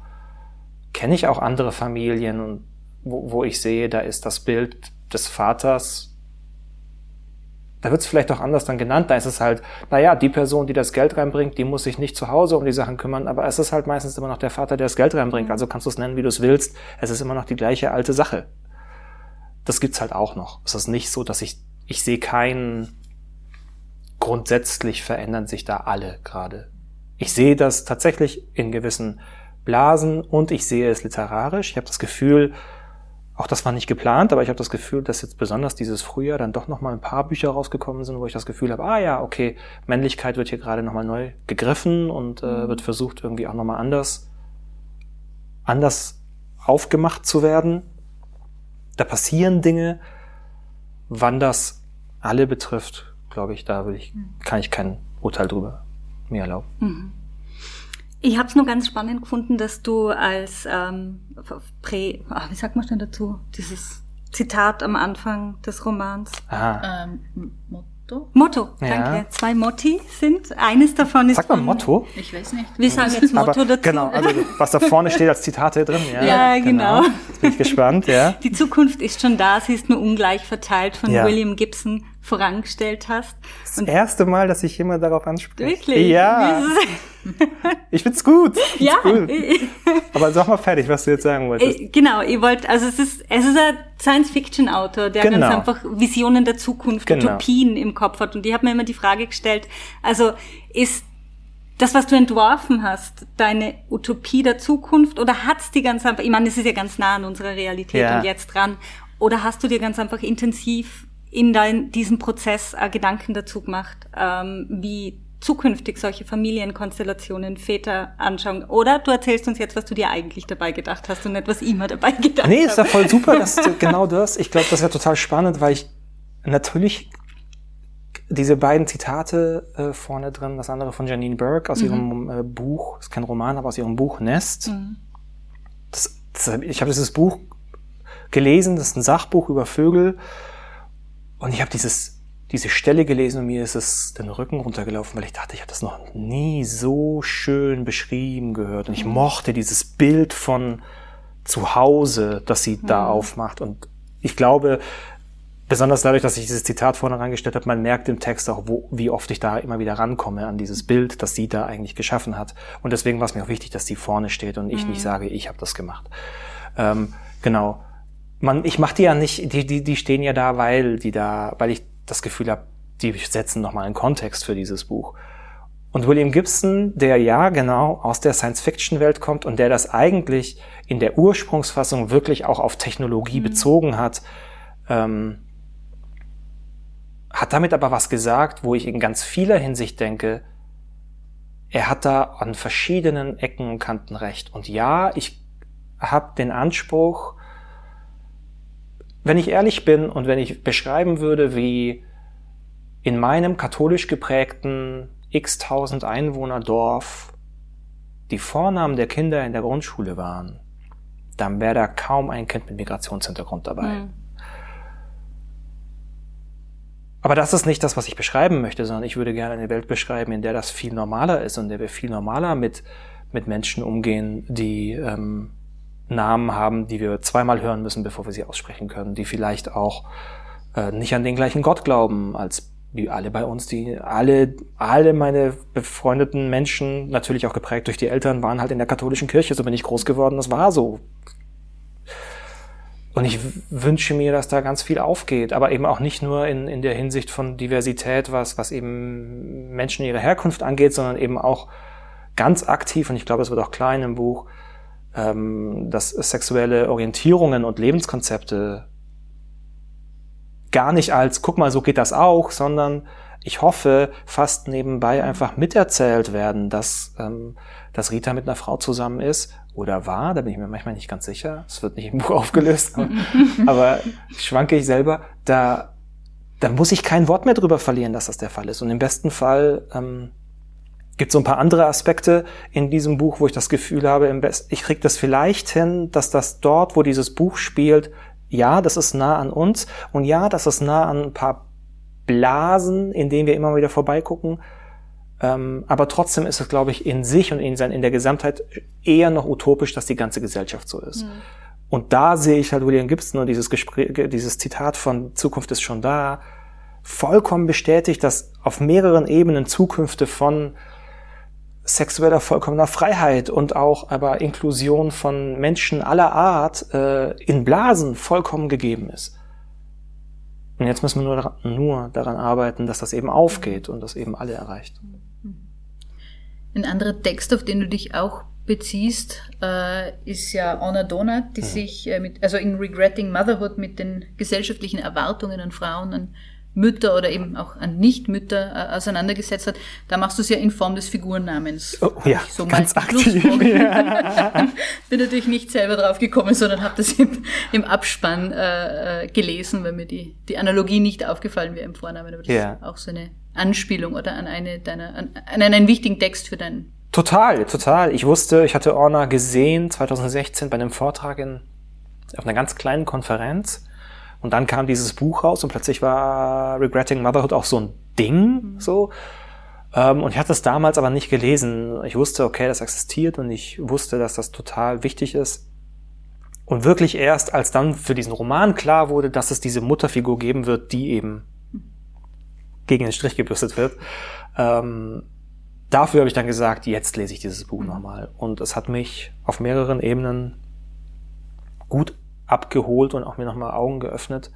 kenne ich auch andere Familien und wo, wo ich sehe, da ist das Bild des Vaters, da wird es vielleicht auch anders dann genannt, da ist es halt, naja, die Person, die das Geld reinbringt, die muss sich nicht zu Hause um die Sachen kümmern, aber es ist halt meistens immer noch der Vater, der das Geld reinbringt, also kannst du es nennen, wie du es willst, es ist immer noch die gleiche alte Sache. Das gibt's halt auch noch. Es ist nicht so, dass ich, ich sehe keinen, grundsätzlich verändern sich da alle gerade. Ich sehe das tatsächlich in gewissen Blasen und ich sehe es literarisch. Ich habe das Gefühl, auch das war nicht geplant, aber ich habe das Gefühl, dass jetzt besonders dieses Frühjahr dann doch nochmal ein paar Bücher rausgekommen sind, wo ich das Gefühl habe, ah ja, okay, Männlichkeit wird hier gerade nochmal neu gegriffen und äh, mhm. wird versucht, irgendwie auch nochmal anders, anders aufgemacht zu werden. Da passieren Dinge. Wann das alle betrifft, glaube ich, da will ich, mhm. kann ich kein Urteil drüber mir erlauben. Mhm. Ich habe es nur ganz spannend gefunden, dass du als ähm, Prä, ach, wie sagt man denn dazu? Dieses Zitat am Anfang des Romans. Ah. Ähm, Motto? Motto, danke. Ja. Zwei Motti sind. Eines davon ist. Sagt man Motto? Ich weiß nicht. Wir sagen jetzt Motto Aber, dazu. Genau, also was da vorne steht als Zitate drin. Ja, ja genau. genau. Jetzt bin ich gespannt, ja. Die Zukunft ist schon da, sie ist nur ungleich verteilt von ja. William Gibson vorangestellt hast. Das Und erste Mal, dass ich jemand darauf anspreche. Wirklich? Ja. ich find's gut. Ich find's ja. Gut. Aber sag mal fertig, was du jetzt sagen wolltest. Genau, ihr wollt, also es ist, es ist ein Science-Fiction-Autor, der genau. ganz einfach Visionen der Zukunft, genau. Utopien im Kopf hat. Und ich habe mir immer die Frage gestellt, also ist das, was du entworfen hast, deine Utopie der Zukunft oder hat's die ganz einfach, ich meine, es ist ja ganz nah an unserer Realität ja. und jetzt dran, oder hast du dir ganz einfach intensiv in dein, diesem Prozess äh, Gedanken dazu gemacht, ähm, wie zukünftig solche Familienkonstellationen, Väter anschauen. Oder du erzählst uns jetzt, was du dir eigentlich dabei gedacht hast und nicht, was immer dabei gedacht hast. Nee, ist ja voll super, dass du genau das. Ich glaube, das wäre total spannend, weil ich natürlich diese beiden Zitate äh, vorne drin, das andere von Janine Burke aus mhm. ihrem äh, Buch, ist kein Roman, aber aus ihrem Buch Nest. Mhm. Das, das, ich habe dieses Buch gelesen, das ist ein Sachbuch über Vögel und ich habe dieses diese Stelle gelesen und mir ist es den Rücken runtergelaufen, weil ich dachte, ich habe das noch nie so schön beschrieben gehört und ich mhm. mochte dieses Bild von zu Hause, das sie da mhm. aufmacht und ich glaube, besonders dadurch, dass ich dieses Zitat vorne reingestellt habe, man merkt im Text auch, wo, wie oft ich da immer wieder rankomme an dieses Bild, das sie da eigentlich geschaffen hat. Und deswegen war es mir auch wichtig, dass die vorne steht und ich mhm. nicht sage, ich habe das gemacht. Ähm, genau. Man, ich mache die ja nicht, die, die, die stehen ja da, weil die da, weil ich das Gefühl habe, die setzen nochmal einen Kontext für dieses Buch. Und William Gibson, der ja genau aus der Science-Fiction-Welt kommt und der das eigentlich in der Ursprungsfassung wirklich auch auf Technologie mhm. bezogen hat, ähm, hat damit aber was gesagt, wo ich in ganz vieler Hinsicht denke, er hat da an verschiedenen Ecken und Kanten recht. Und ja, ich habe den Anspruch, wenn ich ehrlich bin und wenn ich beschreiben würde, wie in meinem katholisch geprägten x tausend Einwohner Dorf die Vornamen der Kinder in der Grundschule waren, dann wäre da kaum ein Kind mit Migrationshintergrund dabei. Mhm. Aber das ist nicht das, was ich beschreiben möchte, sondern ich würde gerne eine Welt beschreiben, in der das viel normaler ist und in der wir viel normaler mit, mit Menschen umgehen, die ähm, Namen haben, die wir zweimal hören müssen, bevor wir sie aussprechen können, die vielleicht auch äh, nicht an den gleichen Gott glauben als wie alle bei uns, die alle, alle meine befreundeten Menschen, natürlich auch geprägt durch die Eltern, waren halt in der katholischen Kirche, so bin ich groß geworden, das war so. Und ich wünsche mir, dass da ganz viel aufgeht, aber eben auch nicht nur in, in der Hinsicht von Diversität, was, was eben Menschen ihre Herkunft angeht, sondern eben auch ganz aktiv, und ich glaube, es wird auch klar in dem Buch, ähm, dass sexuelle Orientierungen und Lebenskonzepte gar nicht als, guck mal, so geht das auch, sondern ich hoffe, fast nebenbei einfach miterzählt werden, dass, ähm, dass Rita mit einer Frau zusammen ist. Oder war, da bin ich mir manchmal nicht ganz sicher, es wird nicht im Buch aufgelöst, aber, aber schwanke ich selber, da, da muss ich kein Wort mehr drüber verlieren, dass das der Fall ist. Und im besten Fall ähm, gibt so ein paar andere Aspekte in diesem Buch, wo ich das Gefühl habe, im Best ich krieg das vielleicht hin, dass das dort, wo dieses Buch spielt, ja, das ist nah an uns und ja, das ist nah an ein paar Blasen, in denen wir immer wieder vorbeigucken, ähm, aber trotzdem ist es, glaube ich, in sich und in, sein, in der Gesamtheit eher noch utopisch, dass die ganze Gesellschaft so ist. Mhm. Und da sehe ich halt William Gibson und dieses Gespräch, dieses Zitat von Zukunft ist schon da, vollkommen bestätigt, dass auf mehreren Ebenen Zukünfte von sexueller vollkommener Freiheit und auch aber Inklusion von Menschen aller Art äh, in Blasen vollkommen gegeben ist. Und jetzt müssen wir nur, nur daran arbeiten, dass das eben aufgeht und das eben alle erreicht. Ein anderer Text, auf den du dich auch beziehst, äh, ist ja Anna Donat, die mhm. sich äh, mit, also in Regretting Motherhood mit den gesellschaftlichen Erwartungen an Frauen, an Mütter oder eben auch an Nichtmütter äh, auseinandergesetzt hat. Da machst du es ja in Form des Figurnamens. Oh, ja, so ganz aktiv. Ja. Bin natürlich nicht selber drauf gekommen, sondern habe das im, im Abspann äh, äh, gelesen, weil mir die, die Analogie nicht aufgefallen wäre im Vornamen. Aber das ja. ist auch so eine Anspielung oder an eine deiner, an, an einen wichtigen Text für deinen. Total, total. Ich wusste, ich hatte Orna gesehen 2016 bei einem Vortrag in, auf einer ganz kleinen Konferenz. Und dann kam dieses Buch raus und plötzlich war Regretting Motherhood auch so ein Ding, mhm. so. Ähm, und ich hatte es damals aber nicht gelesen. Ich wusste, okay, das existiert und ich wusste, dass das total wichtig ist. Und wirklich erst, als dann für diesen Roman klar wurde, dass es diese Mutterfigur geben wird, die eben gegen den Strich gebürstet wird. Ähm, dafür habe ich dann gesagt, jetzt lese ich dieses Buch mhm. nochmal. Und es hat mich auf mehreren Ebenen gut abgeholt und auch mir nochmal Augen geöffnet.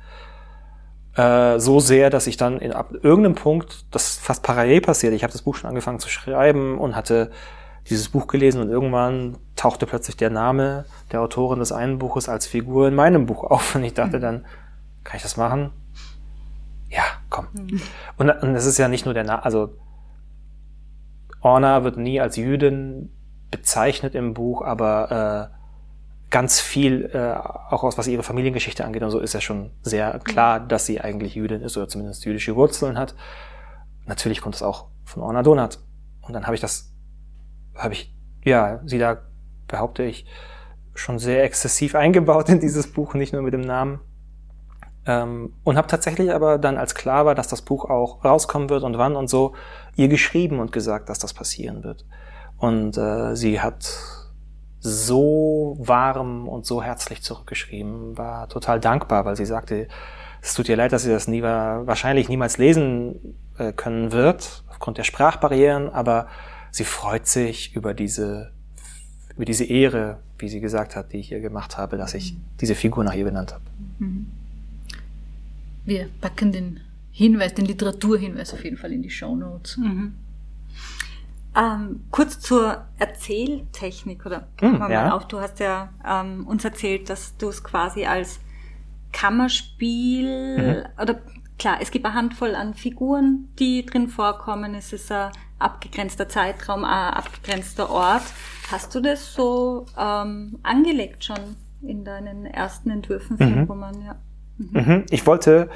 Äh, so sehr, dass ich dann in ab irgendeinem Punkt, das fast parallel passiert, ich habe das Buch schon angefangen zu schreiben und hatte dieses Buch gelesen und irgendwann tauchte plötzlich der Name der Autorin des einen Buches als Figur in meinem Buch auf und ich dachte mhm. dann, kann ich das machen? ja, komm. Mhm. Und, und es ist ja nicht nur der, Na also Orna wird nie als Jüdin bezeichnet im Buch, aber ganz viel, äh, auch aus was ihre Familiengeschichte angeht und so, ist ja schon sehr klar, dass sie eigentlich Jüdin ist oder zumindest jüdische Wurzeln hat. Natürlich kommt es auch von Orna Donat. Und dann habe ich das, habe ich, ja, sie da, behaupte ich, schon sehr exzessiv eingebaut in dieses Buch, nicht nur mit dem Namen. Ähm, und habe tatsächlich aber dann, als klar war, dass das Buch auch rauskommen wird und wann und so, ihr geschrieben und gesagt, dass das passieren wird. Und äh, sie hat so warm und so herzlich zurückgeschrieben, war total dankbar, weil sie sagte, es tut ihr leid, dass sie das nie, wahrscheinlich niemals lesen äh, können wird, aufgrund der Sprachbarrieren, aber sie freut sich über diese, über diese Ehre, wie sie gesagt hat, die ich ihr gemacht habe, dass ich diese Figur nach ihr benannt habe. Mhm. Wir packen den Hinweis, den Literaturhinweis auf jeden Fall in die Show Notes. Mhm. Ähm, kurz zur Erzähltechnik oder mm, mal ja. auf. Du hast ja ähm, uns erzählt, dass du es quasi als Kammerspiel mhm. oder klar, es gibt eine Handvoll an Figuren, die drin vorkommen. Es ist ein abgegrenzter Zeitraum, ein abgegrenzter Ort. Hast du das so ähm, angelegt schon in deinen ersten Entwürfen für mhm. Roman? Ja. Mhm. mhm. Ich wollte,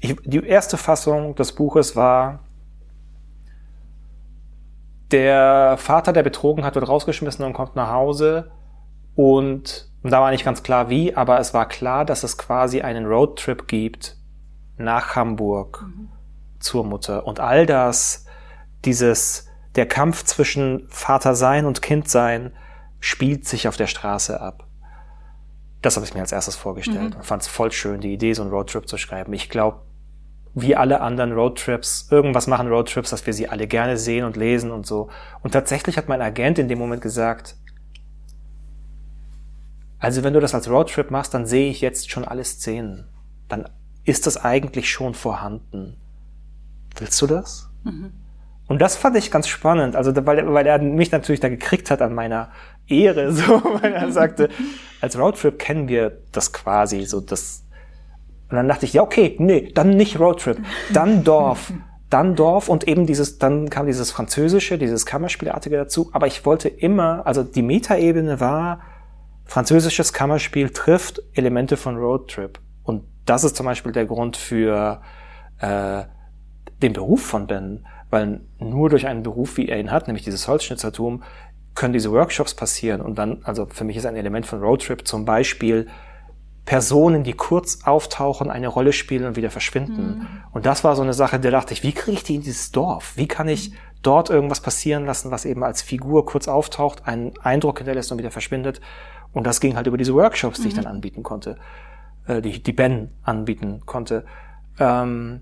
ich, die erste Fassung des Buches war der Vater, der betrogen hat, wird rausgeschmissen und kommt nach Hause. Und da war nicht ganz klar wie, aber es war klar, dass es quasi einen Roadtrip gibt nach Hamburg mhm. zur Mutter. Und all das, dieses, der Kampf zwischen Vater sein und Kind sein, spielt sich auf der Straße ab. Das habe ich mir als erstes vorgestellt mhm. und fand es voll schön, die Idee, so einen Roadtrip zu schreiben. Ich glaube, wie alle anderen Roadtrips, irgendwas machen Roadtrips, dass wir sie alle gerne sehen und lesen und so. Und tatsächlich hat mein Agent in dem Moment gesagt, also wenn du das als Roadtrip machst, dann sehe ich jetzt schon alle Szenen. Dann ist das eigentlich schon vorhanden. Willst du das? Mhm. Und das fand ich ganz spannend, also weil, weil er mich natürlich da gekriegt hat an meiner Ehre, so, weil er sagte, als Roadtrip kennen wir das quasi, so das und dann dachte ich, ja, okay, nee, dann nicht Roadtrip, dann Dorf. Dann Dorf und eben dieses, dann kam dieses Französische, dieses Kammerspielartige dazu. Aber ich wollte immer, also die Metaebene war, französisches Kammerspiel trifft Elemente von Roadtrip. Und das ist zum Beispiel der Grund für äh, den Beruf von Ben, weil nur durch einen Beruf, wie er ihn hat, nämlich dieses Holzschnitzertum, können diese Workshops passieren. Und dann, also für mich ist ein Element von Roadtrip zum Beispiel Personen, die kurz auftauchen, eine Rolle spielen und wieder verschwinden. Mhm. Und das war so eine Sache, da dachte ich, wie kriege ich die in dieses Dorf? Wie kann ich dort irgendwas passieren lassen, was eben als Figur kurz auftaucht, einen Eindruck hinterlässt und wieder verschwindet? Und das ging halt über diese Workshops, die mhm. ich dann anbieten konnte, äh, die, die Ben anbieten konnte. Ähm,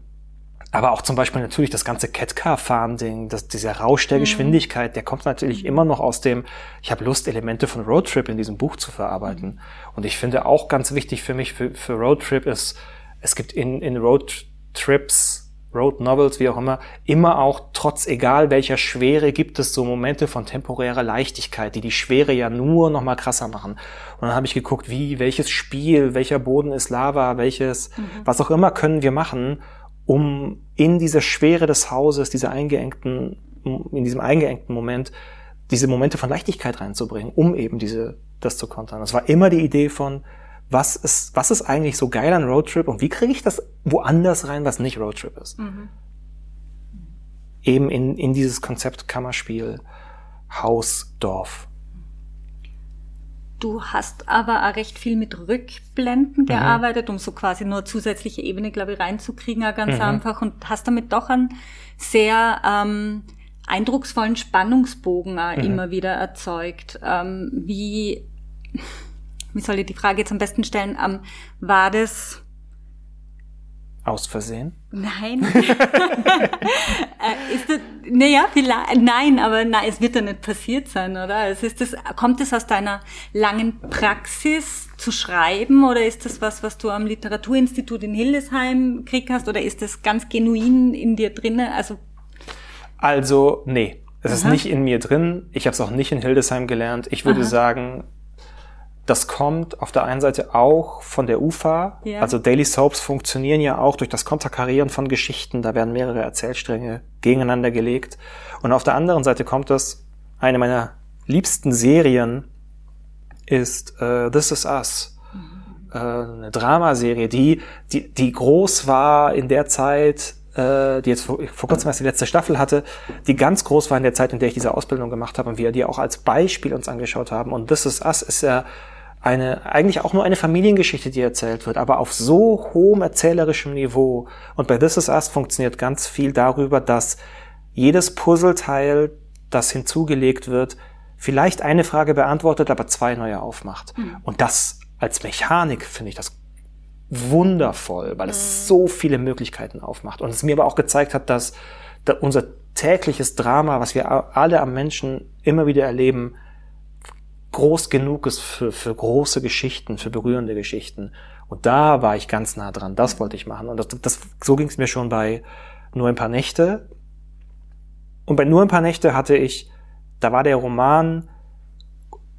aber auch zum Beispiel natürlich das ganze Catcar-Fahren-Ding, dieser Rausch der mhm. Geschwindigkeit, der kommt natürlich immer noch aus dem, ich habe Lust, Elemente von Roadtrip in diesem Buch zu verarbeiten. Mhm. Und ich finde auch ganz wichtig für mich, für, für Roadtrip ist, es gibt in, in Roadtrips, Road Novels, wie auch immer, immer auch, trotz egal welcher Schwere, gibt es so Momente von temporärer Leichtigkeit, die die Schwere ja nur noch mal krasser machen. Und dann habe ich geguckt, wie, welches Spiel, welcher Boden ist Lava, welches, mhm. was auch immer können wir machen, um in dieser Schwere des Hauses, diese eingeengten, in diesem eingeengten Moment, diese Momente von Leichtigkeit reinzubringen, um eben diese, das zu kontern. Das war immer die Idee von, was ist, was ist eigentlich so geil an Roadtrip und wie kriege ich das woanders rein, was nicht Roadtrip ist? Mhm. Eben in, in dieses Konzept Kammerspiel, Haus, Dorf. Du hast aber auch recht viel mit Rückblenden mhm. gearbeitet, um so quasi nur zusätzliche Ebene, glaube ich, reinzukriegen, auch ganz mhm. einfach und hast damit doch einen sehr ähm, eindrucksvollen Spannungsbogen auch mhm. immer wieder erzeugt. Ähm, wie, wie soll ich die Frage jetzt am besten stellen? Ähm, war das aus Versehen? Nein. Äh, ist das, naja, vielleicht, nein, aber nein, es wird ja nicht passiert sein, oder? Es ist das, kommt es aus deiner langen Praxis zu schreiben oder ist das was, was du am Literaturinstitut in Hildesheim krieg hast oder ist das ganz genuin in dir drinne? Also, also, nee. Es Aha. ist nicht in mir drin. Ich habe es auch nicht in Hildesheim gelernt. Ich würde Aha. sagen, das kommt auf der einen Seite auch von der UFA. Ja. Also Daily Soaps funktionieren ja auch durch das Konterkarieren von Geschichten. Da werden mehrere Erzählstränge gegeneinander gelegt. Und auf der anderen Seite kommt das, eine meiner liebsten Serien ist äh, This Is Us. Äh, eine Dramaserie, die, die, die groß war in der Zeit, äh, die jetzt vor, vor kurzem erst die letzte Staffel hatte, die ganz groß war in der Zeit, in der ich diese Ausbildung gemacht habe und wir die auch als Beispiel uns angeschaut haben. Und This Is Us ist ja eine, eigentlich auch nur eine Familiengeschichte, die erzählt wird, aber auf so hohem erzählerischem Niveau. Und bei This Is Us funktioniert ganz viel darüber, dass jedes Puzzleteil, das hinzugelegt wird, vielleicht eine Frage beantwortet, aber zwei neue aufmacht. Mhm. Und das als Mechanik finde ich das wundervoll, weil es mhm. so viele Möglichkeiten aufmacht. Und es mir aber auch gezeigt hat, dass unser tägliches Drama, was wir alle am Menschen immer wieder erleben, groß genug ist für, für große Geschichten, für berührende Geschichten. Und da war ich ganz nah dran. Das wollte ich machen. Und das, das, so ging es mir schon bei Nur ein paar Nächte. Und bei Nur ein paar Nächte hatte ich, da war der Roman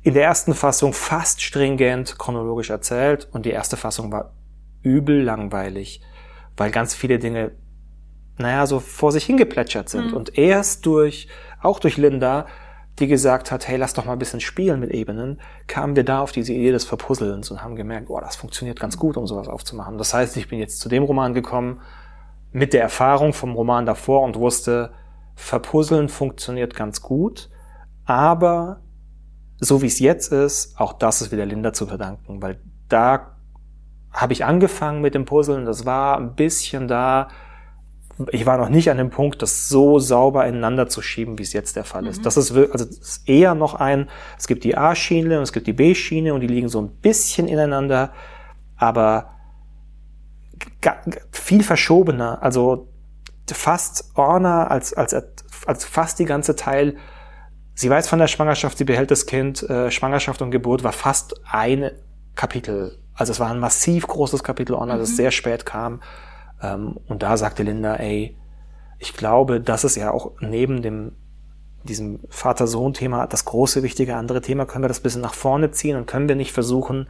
in der ersten Fassung fast stringent chronologisch erzählt und die erste Fassung war übel langweilig, weil ganz viele Dinge, naja, so vor sich hingeplätschert sind. Mhm. Und erst durch, auch durch Linda, die gesagt hat, hey, lass doch mal ein bisschen spielen mit Ebenen, kamen wir da auf diese Idee des Verpuzzelns und haben gemerkt, boah, das funktioniert ganz gut, um sowas aufzumachen. Das heißt, ich bin jetzt zu dem Roman gekommen mit der Erfahrung vom Roman davor und wusste, Verpuzzeln funktioniert ganz gut, aber so wie es jetzt ist, auch das ist wieder Linda zu verdanken, weil da habe ich angefangen mit dem Puzzeln, das war ein bisschen da, ich war noch nicht an dem Punkt, das so sauber ineinander zu schieben, wie es jetzt der Fall ist. Mhm. Das ist also das ist eher noch ein, es gibt die A-Schiene und es gibt die B-Schiene und die liegen so ein bisschen ineinander, aber viel verschobener, also fast Orna als, als, als fast die ganze Teil. Sie weiß von der Schwangerschaft, sie behält das Kind, äh, Schwangerschaft und Geburt war fast ein Kapitel. Also es war ein massiv großes Kapitel Orna, mhm. das sehr spät kam. Ähm, und da sagte Linda, ey, ich glaube, das ist ja auch neben dem diesem Vater-Sohn-Thema das große, wichtige andere Thema, können wir das bisschen nach vorne ziehen und können wir nicht versuchen,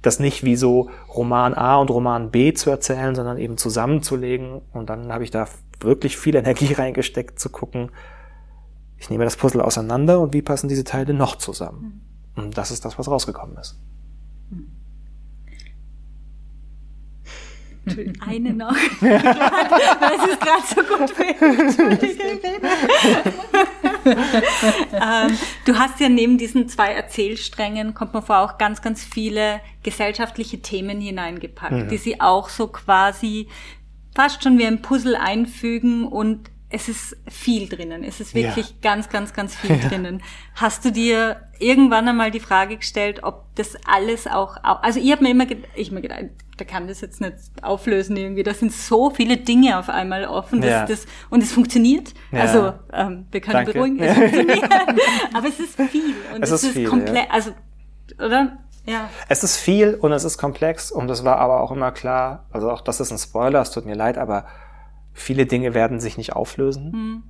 das nicht wie so Roman A und Roman B zu erzählen, sondern eben zusammenzulegen. Und dann habe ich da wirklich viel Energie reingesteckt, zu gucken, ich nehme das Puzzle auseinander und wie passen diese Teile noch zusammen. Mhm. Und das ist das, was rausgekommen ist. Eine noch. Weil es gerade so gut ähm, Du hast ja neben diesen zwei Erzählsträngen, kommt man vor, auch ganz, ganz viele gesellschaftliche Themen hineingepackt, mhm. die sie auch so quasi fast schon wie ein Puzzle einfügen und es ist viel drinnen. Es ist wirklich ja. ganz, ganz, ganz viel ja. drinnen. Hast du dir irgendwann einmal die Frage gestellt, ob das alles auch, also ich habe mir immer, ich mir gedacht, da kann das jetzt nicht auflösen irgendwie. Da sind so viele Dinge auf einmal offen, dass ja. das und es funktioniert. Also ähm, wir können Danke. beruhigen, es funktioniert. Aber es ist viel und es, es ist, ist komplett, also oder? Ja. Es ist viel und es ist komplex und es war aber auch immer klar, also auch das ist ein Spoiler, es tut mir leid, aber Viele Dinge werden sich nicht auflösen. Mhm.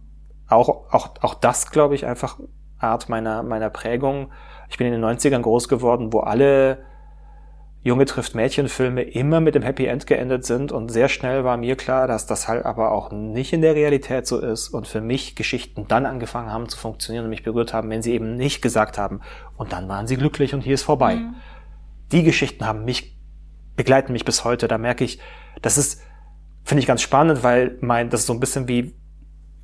Auch, auch, auch das, glaube ich, einfach Art meiner, meiner Prägung. Ich bin in den 90ern groß geworden, wo alle Junge trifft Mädchen-Filme immer mit dem Happy End geendet sind und sehr schnell war mir klar, dass das halt aber auch nicht in der Realität so ist und für mich Geschichten dann angefangen haben zu funktionieren und mich berührt haben, wenn sie eben nicht gesagt haben und dann waren sie glücklich und hier ist vorbei. Mhm. Die Geschichten haben mich, begleiten mich bis heute, da merke ich, das ist, Finde ich ganz spannend, weil mein, das ist so ein bisschen wie,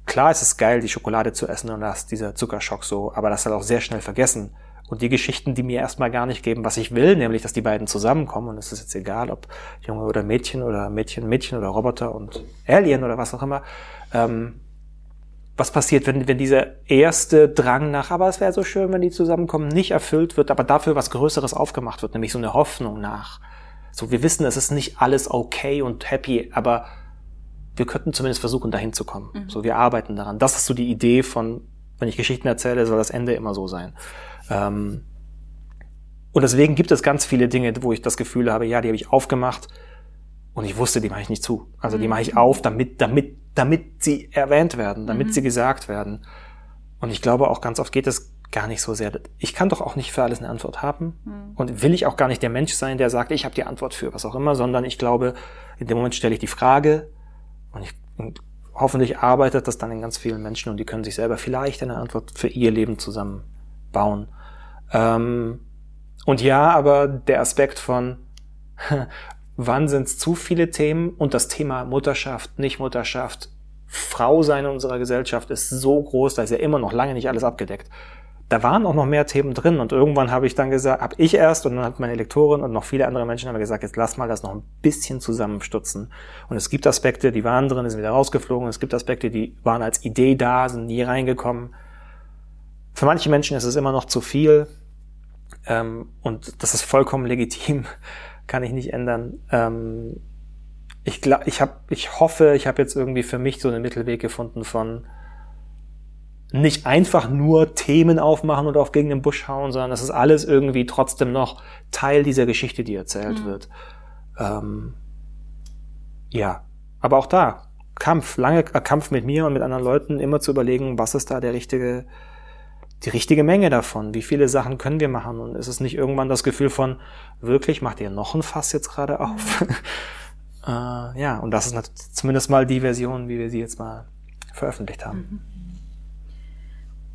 klar ist es geil, die Schokolade zu essen und da ist dieser Zuckerschock so, aber das halt auch sehr schnell vergessen. Und die Geschichten, die mir erstmal gar nicht geben, was ich will, nämlich, dass die beiden zusammenkommen, und es ist jetzt egal, ob Junge oder Mädchen oder Mädchen, Mädchen oder Roboter und Alien oder was auch immer, ähm, was passiert, wenn, wenn dieser erste Drang nach, aber es wäre so schön, wenn die zusammenkommen, nicht erfüllt wird, aber dafür was Größeres aufgemacht wird, nämlich so eine Hoffnung nach so, wir wissen, es ist nicht alles okay und happy, aber wir könnten zumindest versuchen, dahin zu kommen. Mhm. So, wir arbeiten daran. Das ist so die Idee von, wenn ich Geschichten erzähle, soll das Ende immer so sein. Ähm, und deswegen gibt es ganz viele Dinge, wo ich das Gefühl habe, ja, die habe ich aufgemacht und ich wusste, die mache ich nicht zu. Also die mache ich mhm. auf, damit, damit, damit sie erwähnt werden, damit mhm. sie gesagt werden. Und ich glaube auch ganz oft geht es gar nicht so sehr. Ich kann doch auch nicht für alles eine Antwort haben. Mhm. Und will ich auch gar nicht der Mensch sein, der sagt, ich habe die Antwort für was auch immer, sondern ich glaube, in dem Moment stelle ich die Frage und, ich, und hoffentlich arbeitet das dann in ganz vielen Menschen und die können sich selber vielleicht eine Antwort für ihr Leben zusammenbauen. Ähm, Und ja, aber der Aspekt von, wann sind es zu viele Themen und das Thema Mutterschaft, Nicht-Mutterschaft, Frau sein in unserer Gesellschaft ist so groß, da ist ja immer noch lange nicht alles abgedeckt. Da waren auch noch mehr Themen drin und irgendwann habe ich dann gesagt, habe ich erst und dann hat meine Lektorin und noch viele andere Menschen haben gesagt, jetzt lass mal das noch ein bisschen zusammenstutzen. Und es gibt Aspekte, die waren drin, sind wieder rausgeflogen. Es gibt Aspekte, die waren als Idee da, sind nie reingekommen. Für manche Menschen ist es immer noch zu viel ähm, und das ist vollkommen legitim, kann ich nicht ändern. Ähm, ich glaube, ich habe, ich hoffe, ich habe jetzt irgendwie für mich so einen Mittelweg gefunden von nicht einfach nur Themen aufmachen und auf gegen den Busch hauen, sondern das ist alles irgendwie trotzdem noch Teil dieser Geschichte, die erzählt mhm. wird. Ähm, ja, aber auch da Kampf, lange äh, Kampf mit mir und mit anderen Leuten, immer zu überlegen, was ist da der richtige, die richtige Menge davon? Wie viele Sachen können wir machen? Und ist es nicht irgendwann das Gefühl von, wirklich, macht ihr noch ein Fass jetzt gerade auf? Mhm. Äh, ja, und das ist zumindest mal die Version, wie wir sie jetzt mal veröffentlicht haben. Mhm.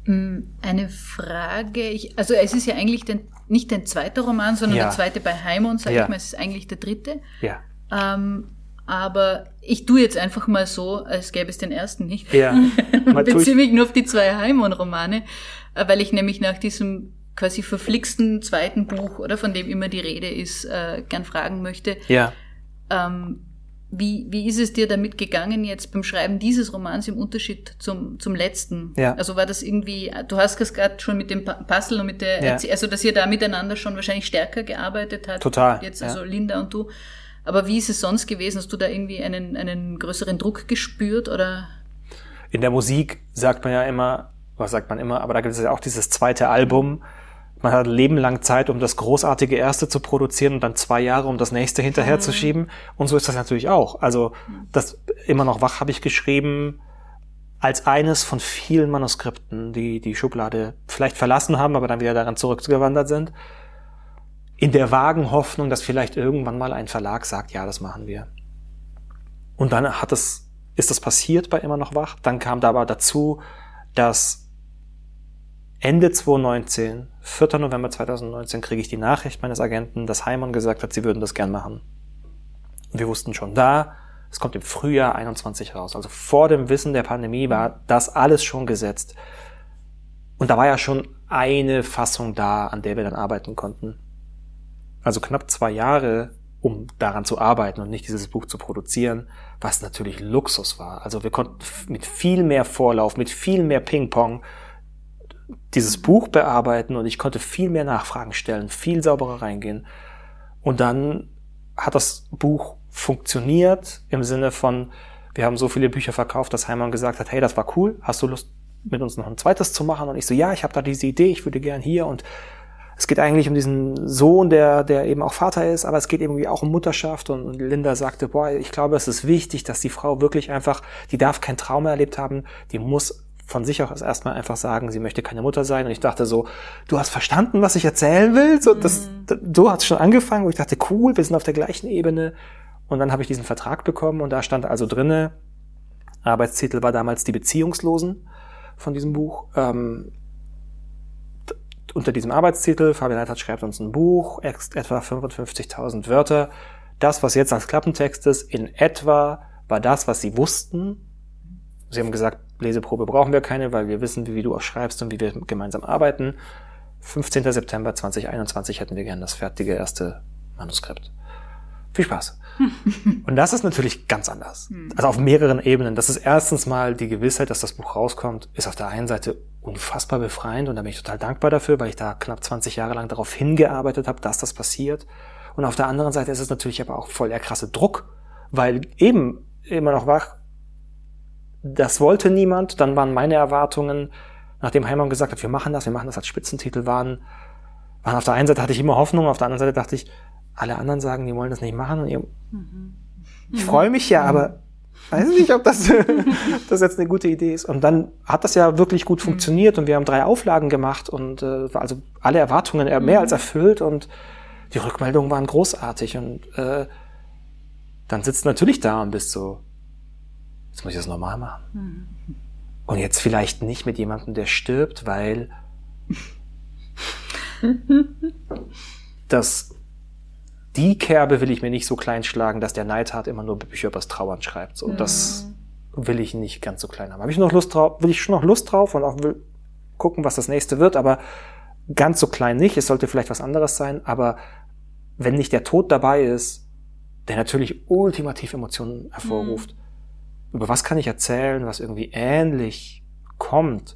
Mm, eine Frage, ich, also es ist ja eigentlich den, nicht dein zweiter Roman, sondern ja. der zweite bei Heimon, sag ja. ich mal, es ist eigentlich der dritte. Ja. Ähm, aber ich tue jetzt einfach mal so, als gäbe es den ersten nicht. Ja. Beziehe mich nur auf die zwei Heimon-Romane, äh, weil ich nämlich nach diesem quasi verflixten zweiten Buch, oder von dem immer die Rede ist, äh, gern fragen möchte. Ja. Ähm, wie, wie ist es dir damit gegangen jetzt beim Schreiben dieses Romans im Unterschied zum, zum letzten? Ja. Also war das irgendwie, du hast es gerade schon mit dem Puzzle und mit der, ja. also dass ihr da miteinander schon wahrscheinlich stärker gearbeitet habt. Total. Jetzt also ja. Linda und du. Aber wie ist es sonst gewesen? Hast du da irgendwie einen, einen größeren Druck gespürt oder? In der Musik sagt man ja immer, was sagt man immer, aber da gibt es ja auch dieses zweite Album, man hat ein Leben lang Zeit, um das großartige erste zu produzieren und dann zwei Jahre, um das nächste hinterherzuschieben. Mhm. Und so ist das natürlich auch. Also das immer noch wach habe ich geschrieben als eines von vielen Manuskripten, die die Schublade vielleicht verlassen haben, aber dann wieder daran zurückgewandert sind. In der vagen Hoffnung, dass vielleicht irgendwann mal ein Verlag sagt, ja, das machen wir. Und dann hat es, ist das passiert bei immer noch wach. Dann kam da aber dazu, dass Ende 2019, 4. November 2019, kriege ich die Nachricht meines Agenten, dass Heimann gesagt hat, sie würden das gern machen. Wir wussten schon da, es kommt im Frühjahr 21 raus. Also vor dem Wissen der Pandemie war das alles schon gesetzt. Und da war ja schon eine Fassung da, an der wir dann arbeiten konnten. Also knapp zwei Jahre, um daran zu arbeiten und nicht dieses Buch zu produzieren, was natürlich Luxus war. Also wir konnten mit viel mehr Vorlauf, mit viel mehr Ping-Pong dieses Buch bearbeiten und ich konnte viel mehr Nachfragen stellen, viel sauberer reingehen. Und dann hat das Buch funktioniert im Sinne von, wir haben so viele Bücher verkauft, dass Heimann gesagt hat, hey, das war cool, hast du Lust mit uns noch ein zweites zu machen? Und ich so, ja, ich habe da diese Idee, ich würde gern hier und es geht eigentlich um diesen Sohn, der, der eben auch Vater ist, aber es geht irgendwie auch um Mutterschaft und Linda sagte, boah, ich glaube, es ist wichtig, dass die Frau wirklich einfach, die darf kein Trauma erlebt haben, die muss von sich aus erstmal einfach sagen, sie möchte keine Mutter sein. Und ich dachte so, du hast verstanden, was ich erzählen will? So, das, mhm. so hat es schon angefangen, wo ich dachte, cool, wir sind auf der gleichen Ebene. Und dann habe ich diesen Vertrag bekommen und da stand also drinne, Arbeitstitel war damals Die Beziehungslosen von diesem Buch. Ähm, unter diesem Arbeitstitel, Fabian Neithardt schreibt uns ein Buch, etwa 55.000 Wörter. Das, was jetzt als Klappentext ist, in etwa war das, was sie wussten. Sie haben gesagt, Leseprobe brauchen wir keine, weil wir wissen, wie, du auch schreibst und wie wir gemeinsam arbeiten. 15. September 2021 hätten wir gern das fertige erste Manuskript. Viel Spaß. und das ist natürlich ganz anders. Hm. Also auf mehreren Ebenen. Das ist erstens mal die Gewissheit, dass das Buch rauskommt, ist auf der einen Seite unfassbar befreiend und da bin ich total dankbar dafür, weil ich da knapp 20 Jahre lang darauf hingearbeitet habe, dass das passiert. Und auf der anderen Seite ist es natürlich aber auch voll der krasse Druck, weil eben immer noch wach, das wollte niemand. Dann waren meine Erwartungen, nachdem Heimann gesagt hat, wir machen das, wir machen das als Spitzentitel, waren, waren auf der einen Seite hatte ich immer Hoffnung, auf der anderen Seite dachte ich, alle anderen sagen, die wollen das nicht machen. Und ihr, mhm. ich freue mich ja, aber weiß nicht, ob das, das jetzt eine gute Idee ist. Und dann hat das ja wirklich gut mhm. funktioniert und wir haben drei Auflagen gemacht und äh, also alle Erwartungen mehr mhm. als erfüllt und die Rückmeldungen waren großartig und äh, dann sitzt natürlich da und bist so, Jetzt muss ich das normal machen. Mhm. Und jetzt vielleicht nicht mit jemandem, der stirbt, weil dass die Kerbe will ich mir nicht so klein schlagen, dass der Neidhart immer nur Bücher übers Trauern schreibt. So, mhm. das will ich nicht ganz so klein haben. Habe ich noch Lust drauf, will ich schon noch Lust drauf und auch will gucken, was das nächste wird, aber ganz so klein nicht. Es sollte vielleicht was anderes sein, aber wenn nicht der Tod dabei ist, der natürlich ultimativ Emotionen hervorruft, mhm. Über was kann ich erzählen, was irgendwie ähnlich kommt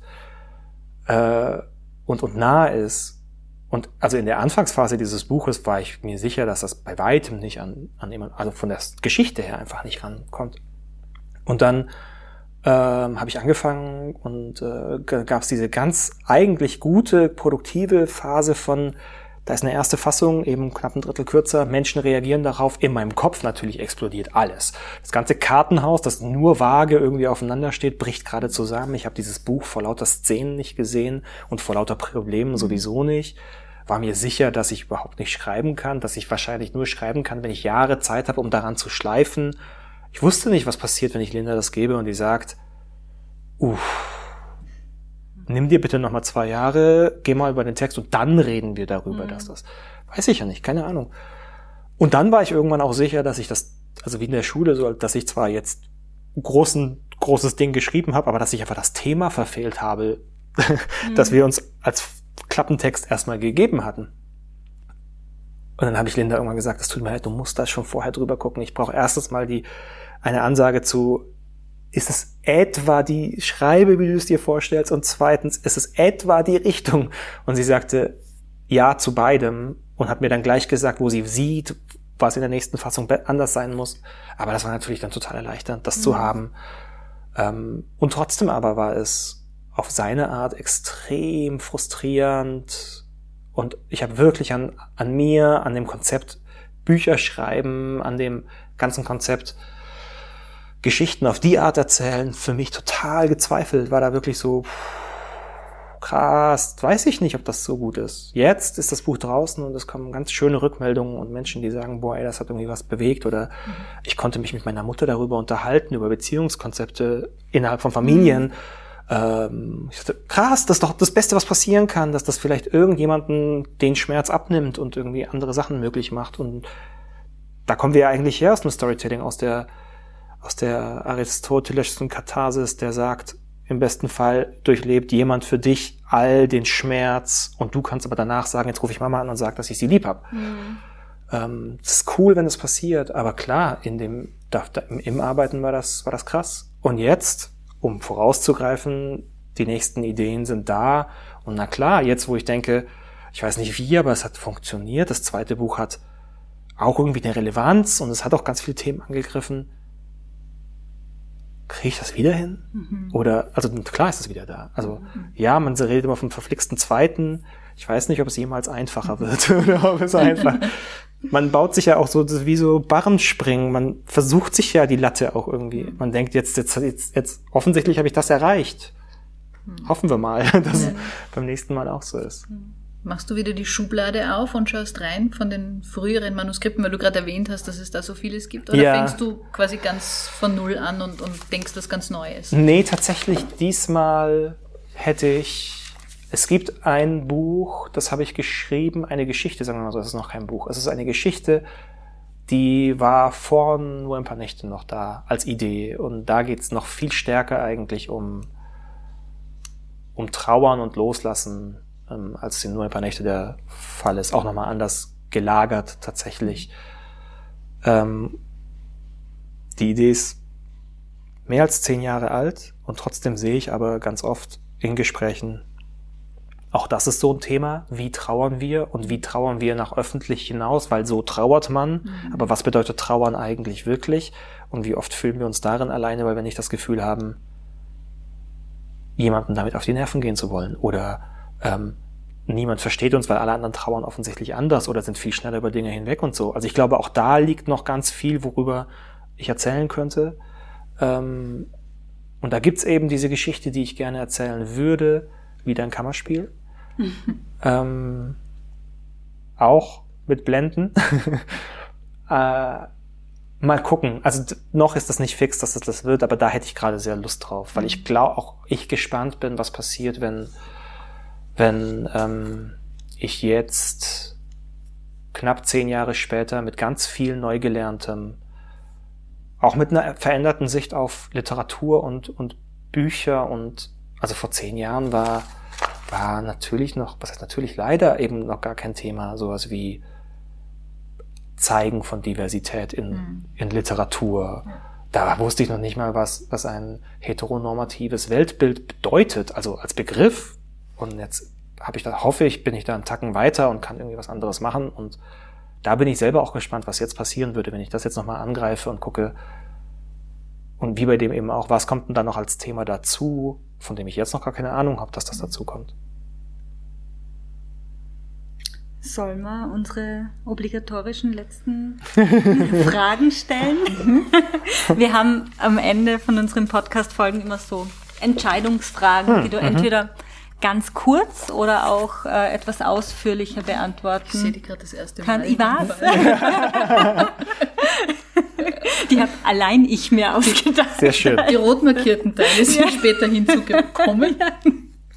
äh, und, und nah ist. Und also in der Anfangsphase dieses Buches war ich mir sicher, dass das bei weitem nicht an, an jemand, also von der Geschichte her einfach nicht rankommt. Und dann ähm, habe ich angefangen und äh, gab es diese ganz eigentlich gute, produktive Phase von da ist eine erste Fassung, eben knapp ein Drittel kürzer. Menschen reagieren darauf. In meinem Kopf natürlich explodiert alles. Das ganze Kartenhaus, das nur vage irgendwie aufeinander steht, bricht gerade zusammen. Ich habe dieses Buch vor lauter Szenen nicht gesehen und vor lauter Problemen mhm. sowieso nicht. War mir sicher, dass ich überhaupt nicht schreiben kann, dass ich wahrscheinlich nur schreiben kann, wenn ich Jahre Zeit habe, um daran zu schleifen. Ich wusste nicht, was passiert, wenn ich Linda das gebe und die sagt, uff, nimm dir bitte nochmal zwei Jahre, geh mal über den Text und dann reden wir darüber, mhm. dass das. Weiß ich ja nicht, keine Ahnung. Und dann war ich irgendwann auch sicher, dass ich das, also wie in der Schule, so, dass ich zwar jetzt großen, großes Ding geschrieben habe, aber dass ich einfach das Thema verfehlt habe, mhm. dass wir uns als Klappentext erstmal gegeben hatten. Und dann habe ich Linda irgendwann gesagt, es tut mir leid, du musst da schon vorher drüber gucken. Ich brauche erstens mal die eine Ansage zu, ist es etwa die Schreibe, wie du es dir vorstellst? Und zweitens, ist es etwa die Richtung? Und sie sagte ja zu beidem und hat mir dann gleich gesagt, wo sie sieht, was in der nächsten Fassung anders sein muss. Aber das war natürlich dann total erleichternd, das mhm. zu haben. Ähm, und trotzdem aber war es auf seine Art extrem frustrierend. Und ich habe wirklich an, an mir, an dem Konzept Bücher schreiben, an dem ganzen Konzept Geschichten auf die Art erzählen, für mich total gezweifelt, war da wirklich so krass, weiß ich nicht, ob das so gut ist. Jetzt ist das Buch draußen und es kommen ganz schöne Rückmeldungen und Menschen, die sagen, boah, ey, das hat irgendwie was bewegt oder mhm. ich konnte mich mit meiner Mutter darüber unterhalten, über Beziehungskonzepte innerhalb von Familien. Mhm. Ähm, ich dachte, krass, das ist doch das Beste, was passieren kann, dass das vielleicht irgendjemanden den Schmerz abnimmt und irgendwie andere Sachen möglich macht und da kommen wir ja eigentlich her aus dem Storytelling, aus der aus der aristotelischen Katharsis, der sagt, im besten Fall durchlebt jemand für dich all den Schmerz und du kannst aber danach sagen, jetzt rufe ich Mama an und sage, dass ich sie lieb habe. Mhm. Ähm, das ist cool, wenn es passiert, aber klar, in dem da, im Arbeiten war das war das krass. Und jetzt, um vorauszugreifen, die nächsten Ideen sind da und na klar, jetzt wo ich denke, ich weiß nicht wie, aber es hat funktioniert. Das zweite Buch hat auch irgendwie eine Relevanz und es hat auch ganz viele Themen angegriffen kriege ich das wieder hin? Mhm. Oder, also klar ist es wieder da. Also mhm. ja, man redet immer vom verflixten Zweiten. Ich weiß nicht, ob es jemals einfacher wird oder ob es einfach. Man baut sich ja auch so wie so Barrenspringen. Man versucht sich ja die Latte auch irgendwie. Mhm. Man denkt jetzt, jetzt, jetzt, jetzt offensichtlich habe ich das erreicht. Mhm. Hoffen wir mal, dass ja. es beim nächsten Mal auch so ist. Machst du wieder die Schublade auf und schaust rein von den früheren Manuskripten, weil du gerade erwähnt hast, dass es da so vieles gibt? Oder ja. fängst du quasi ganz von Null an und, und denkst was ganz Neues? Nee, tatsächlich diesmal hätte ich. Es gibt ein Buch, das habe ich geschrieben, eine Geschichte, sagen wir mal so, es ist noch kein Buch. Es ist eine Geschichte, die war vor nur ein paar Nächten noch da als Idee. Und da geht es noch viel stärker eigentlich um, um Trauern und Loslassen ähm, als in nur ein paar Nächte der Fall ist. Auch nochmal anders gelagert tatsächlich. Ähm, die Idee ist mehr als zehn Jahre alt und trotzdem sehe ich aber ganz oft in Gesprächen, auch das ist so ein Thema, wie trauern wir und wie trauern wir nach öffentlich hinaus, weil so trauert man, mhm. aber was bedeutet trauern eigentlich wirklich und wie oft fühlen wir uns darin alleine, weil wir nicht das Gefühl haben, jemanden damit auf die Nerven gehen zu wollen oder ähm, niemand versteht uns, weil alle anderen trauern offensichtlich anders oder sind viel schneller über Dinge hinweg und so. Also ich glaube, auch da liegt noch ganz viel, worüber ich erzählen könnte. Ähm, und da gibt's eben diese Geschichte, die ich gerne erzählen würde, wieder ein Kammerspiel. ähm, auch mit Blenden. äh, mal gucken. Also noch ist das nicht fix, dass es das wird, aber da hätte ich gerade sehr Lust drauf, weil ich mhm. glaube, auch ich gespannt bin, was passiert, wenn wenn ähm, ich jetzt knapp zehn Jahre später mit ganz viel Neugelerntem, auch mit einer veränderten Sicht auf Literatur und, und Bücher und also vor zehn Jahren war, war natürlich noch, was heißt natürlich leider eben noch gar kein Thema, sowas wie Zeigen von Diversität in, mhm. in Literatur. Ja. Da wusste ich noch nicht mal, was, was ein heteronormatives Weltbild bedeutet, also als Begriff. Und jetzt habe ich da, hoffe ich, bin ich da einen Tacken weiter und kann irgendwie was anderes machen. Und da bin ich selber auch gespannt, was jetzt passieren würde, wenn ich das jetzt nochmal angreife und gucke. Und wie bei dem eben auch, was kommt denn da noch als Thema dazu, von dem ich jetzt noch gar keine Ahnung habe, dass das dazu kommt. Sollen wir unsere obligatorischen letzten Fragen stellen? wir haben am Ende von unseren Podcast-Folgen immer so Entscheidungsfragen, hm, die du mhm. entweder ganz kurz oder auch äh, etwas ausführlicher beantworten. Ich sehe die gerade das erste Mal. Kann, ich weiß. die habe allein ich mir ausgedacht. Sehr schön. Die rot markierten Teile sind ja. später hinzugekommen.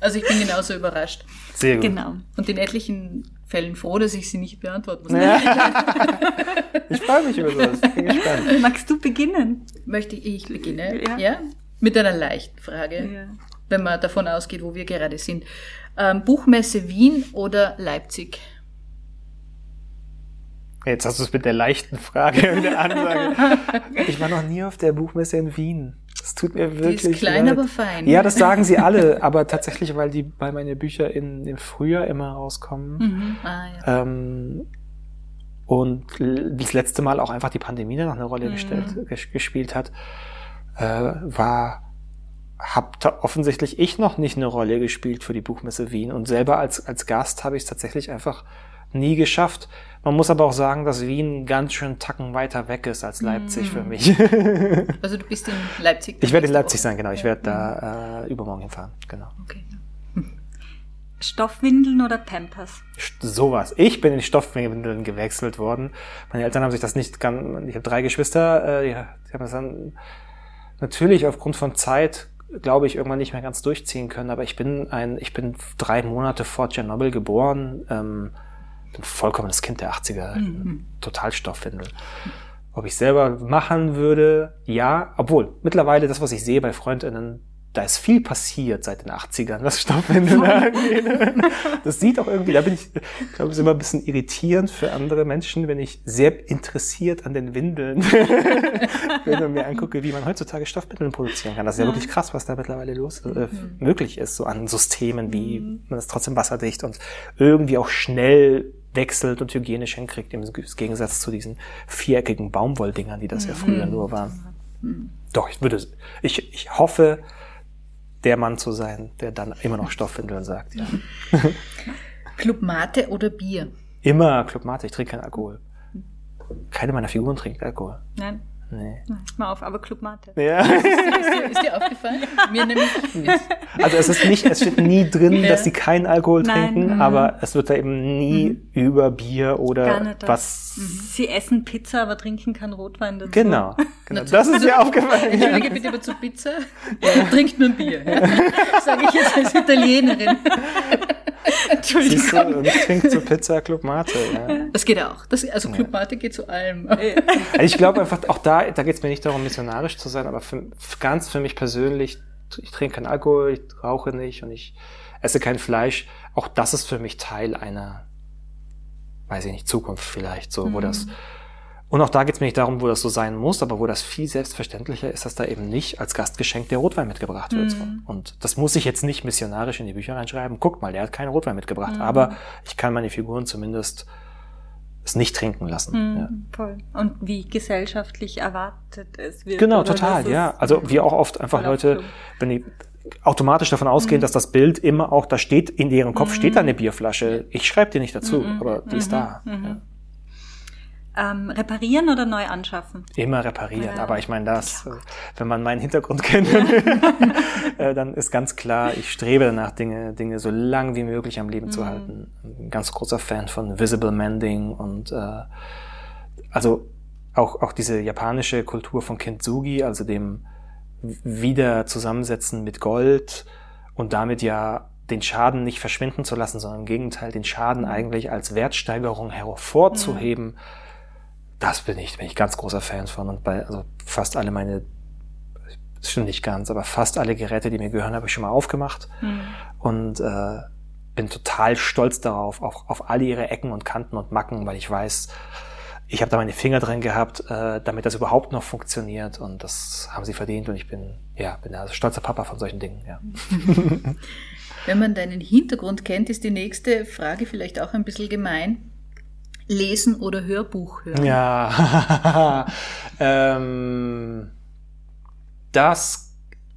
Also ich bin genauso überrascht. Sehr gut. Genau. Und in etlichen Fällen froh, dass ich sie nicht beantworten muss. Ja. ich freue mich über sowas. Bin gespannt. Magst du beginnen? Möchte ich beginnen? Ja. ja? Mit einer leichten Frage. Ja. Wenn man davon ausgeht, wo wir gerade sind. Ähm, Buchmesse Wien oder Leipzig? Jetzt hast du es mit der leichten Frage und der Ansage. Ich war noch nie auf der Buchmesse in Wien. Das tut mir wirklich Die ist klein, leid. aber fein. Ja, das sagen sie alle, aber tatsächlich, weil die, weil meine Bücher in, im Frühjahr immer rauskommen. Mhm. Ah, ja. ähm, und das letzte Mal auch einfach die Pandemie noch eine Rolle mhm. gestellt, gespielt hat, äh, war hab da offensichtlich ich noch nicht eine Rolle gespielt für die Buchmesse Wien und selber als als Gast habe ich es tatsächlich einfach nie geschafft. Man muss aber auch sagen, dass Wien ganz schön Tacken weiter weg ist als Leipzig mm. für mich. also du bist in Leipzig? Ich werde in Leipzig sein, genau. Ich werde da äh, übermorgen hinfahren, genau. Okay. Stoffwindeln oder Pampers? Sowas. Ich bin in Stoffwindeln gewechselt worden. Meine Eltern haben sich das nicht ganz, ich habe drei Geschwister, äh, die, die haben das dann natürlich aufgrund von Zeit glaube ich, irgendwann nicht mehr ganz durchziehen können. Aber ich bin ein, ich bin drei Monate vor Tschernobyl geboren. Ähm, ein vollkommenes Kind der 80er, mhm. total Stoffwindel. Ob ich selber machen würde, ja, obwohl mittlerweile das, was ich sehe bei Freundinnen, da ist viel passiert seit den 80ern, was Stoffwindeln angeht. Das sieht auch irgendwie, da bin ich, ich glaube, es ist immer ein bisschen irritierend für andere Menschen, wenn ich sehr interessiert an den Windeln, wenn ich mir angucke, wie man heutzutage Stoffwindeln produzieren kann. Das ist ja wirklich krass, was da mittlerweile los, äh, mhm. möglich ist, so an Systemen, wie mhm. man es trotzdem wasserdicht und irgendwie auch schnell wechselt und hygienisch hinkriegt, im Gegensatz zu diesen viereckigen Baumwolldingern, die das mhm. ja früher nur waren. Mhm. Doch, ich würde, ich, ich hoffe, der Mann zu sein, der dann immer noch Stoffwindeln sagt, ja. Club Mate oder Bier? Immer Club Mate, ich trinke keinen Alkohol. Keine meiner Figuren trinkt Alkohol. Nein. Nee. Mal auf, aber Club Mate. Ja. Ist, dir, ist dir aufgefallen? Mir nämlich. Also es ist nicht, es steht nie drin, ja. dass sie keinen Alkohol Nein. trinken, mhm. aber es wird da eben nie mhm. über Bier oder was. Mhm. Sie essen Pizza, aber trinken keinen Rotwein dazu. Genau. genau. Das ist mir aufgefallen. Entschuldige bitte aber zu Pizza. Ja. Trinkt nur ein Bier. Ja. Sage ich jetzt als Italienerin. Entschuldigung. Siehst du, und ich trinke zu Pizza Club Mate. Ja. Das geht auch. Das, also Club Mate geht zu allem. Also ich glaube einfach, auch da, da geht es mir nicht darum, missionarisch zu sein, aber für, ganz für mich persönlich, ich trinke keinen Alkohol, ich rauche nicht und ich esse kein Fleisch. Auch das ist für mich Teil einer, weiß ich nicht, Zukunft vielleicht, so, mhm. wo das und auch da geht es mir nicht darum, wo das so sein muss, aber wo das viel selbstverständlicher ist, dass da eben nicht als Gastgeschenk der Rotwein mitgebracht wird. Mhm. Und das muss ich jetzt nicht missionarisch in die Bücher reinschreiben. Guckt mal, der hat keinen Rotwein mitgebracht, mhm. aber ich kann meine Figuren zumindest es nicht trinken lassen. Mhm, ja. Voll. Und wie gesellschaftlich erwartet es wird. Genau, total, ja. Also wie auch oft einfach Leute, wenn die automatisch davon ausgehen, mhm. dass das Bild immer auch, da steht, in deren Kopf steht da eine mhm. Bierflasche. Ich schreibe dir nicht dazu, mhm. aber die ist da. Ja. Ähm, reparieren oder neu anschaffen? Immer reparieren, ja. aber ich meine das, ja. wenn man meinen Hintergrund kennt, äh, dann ist ganz klar, ich strebe danach, Dinge, Dinge so lang wie möglich am Leben mhm. zu halten. Ein ganz großer Fan von Visible Mending und äh, also auch, auch diese japanische Kultur von Kintsugi, also dem Wiederzusammensetzen mit Gold und damit ja den Schaden nicht verschwinden zu lassen, sondern im Gegenteil, den Schaden eigentlich als Wertsteigerung hervorzuheben, mhm. Das bin ich, bin ich ganz großer Fan von. Und bei also fast alle meine, das stimmt nicht ganz, aber fast alle Geräte, die mir gehören, habe ich schon mal aufgemacht. Mhm. Und äh, bin total stolz darauf, auf, auf alle ihre Ecken und Kanten und Macken, weil ich weiß, ich habe da meine Finger drin gehabt, äh, damit das überhaupt noch funktioniert und das haben sie verdient und ich bin ja bin ein stolzer Papa von solchen Dingen. Ja. Wenn man deinen Hintergrund kennt, ist die nächste Frage vielleicht auch ein bisschen gemein. Lesen oder Hörbuch hören? Ja, ähm, das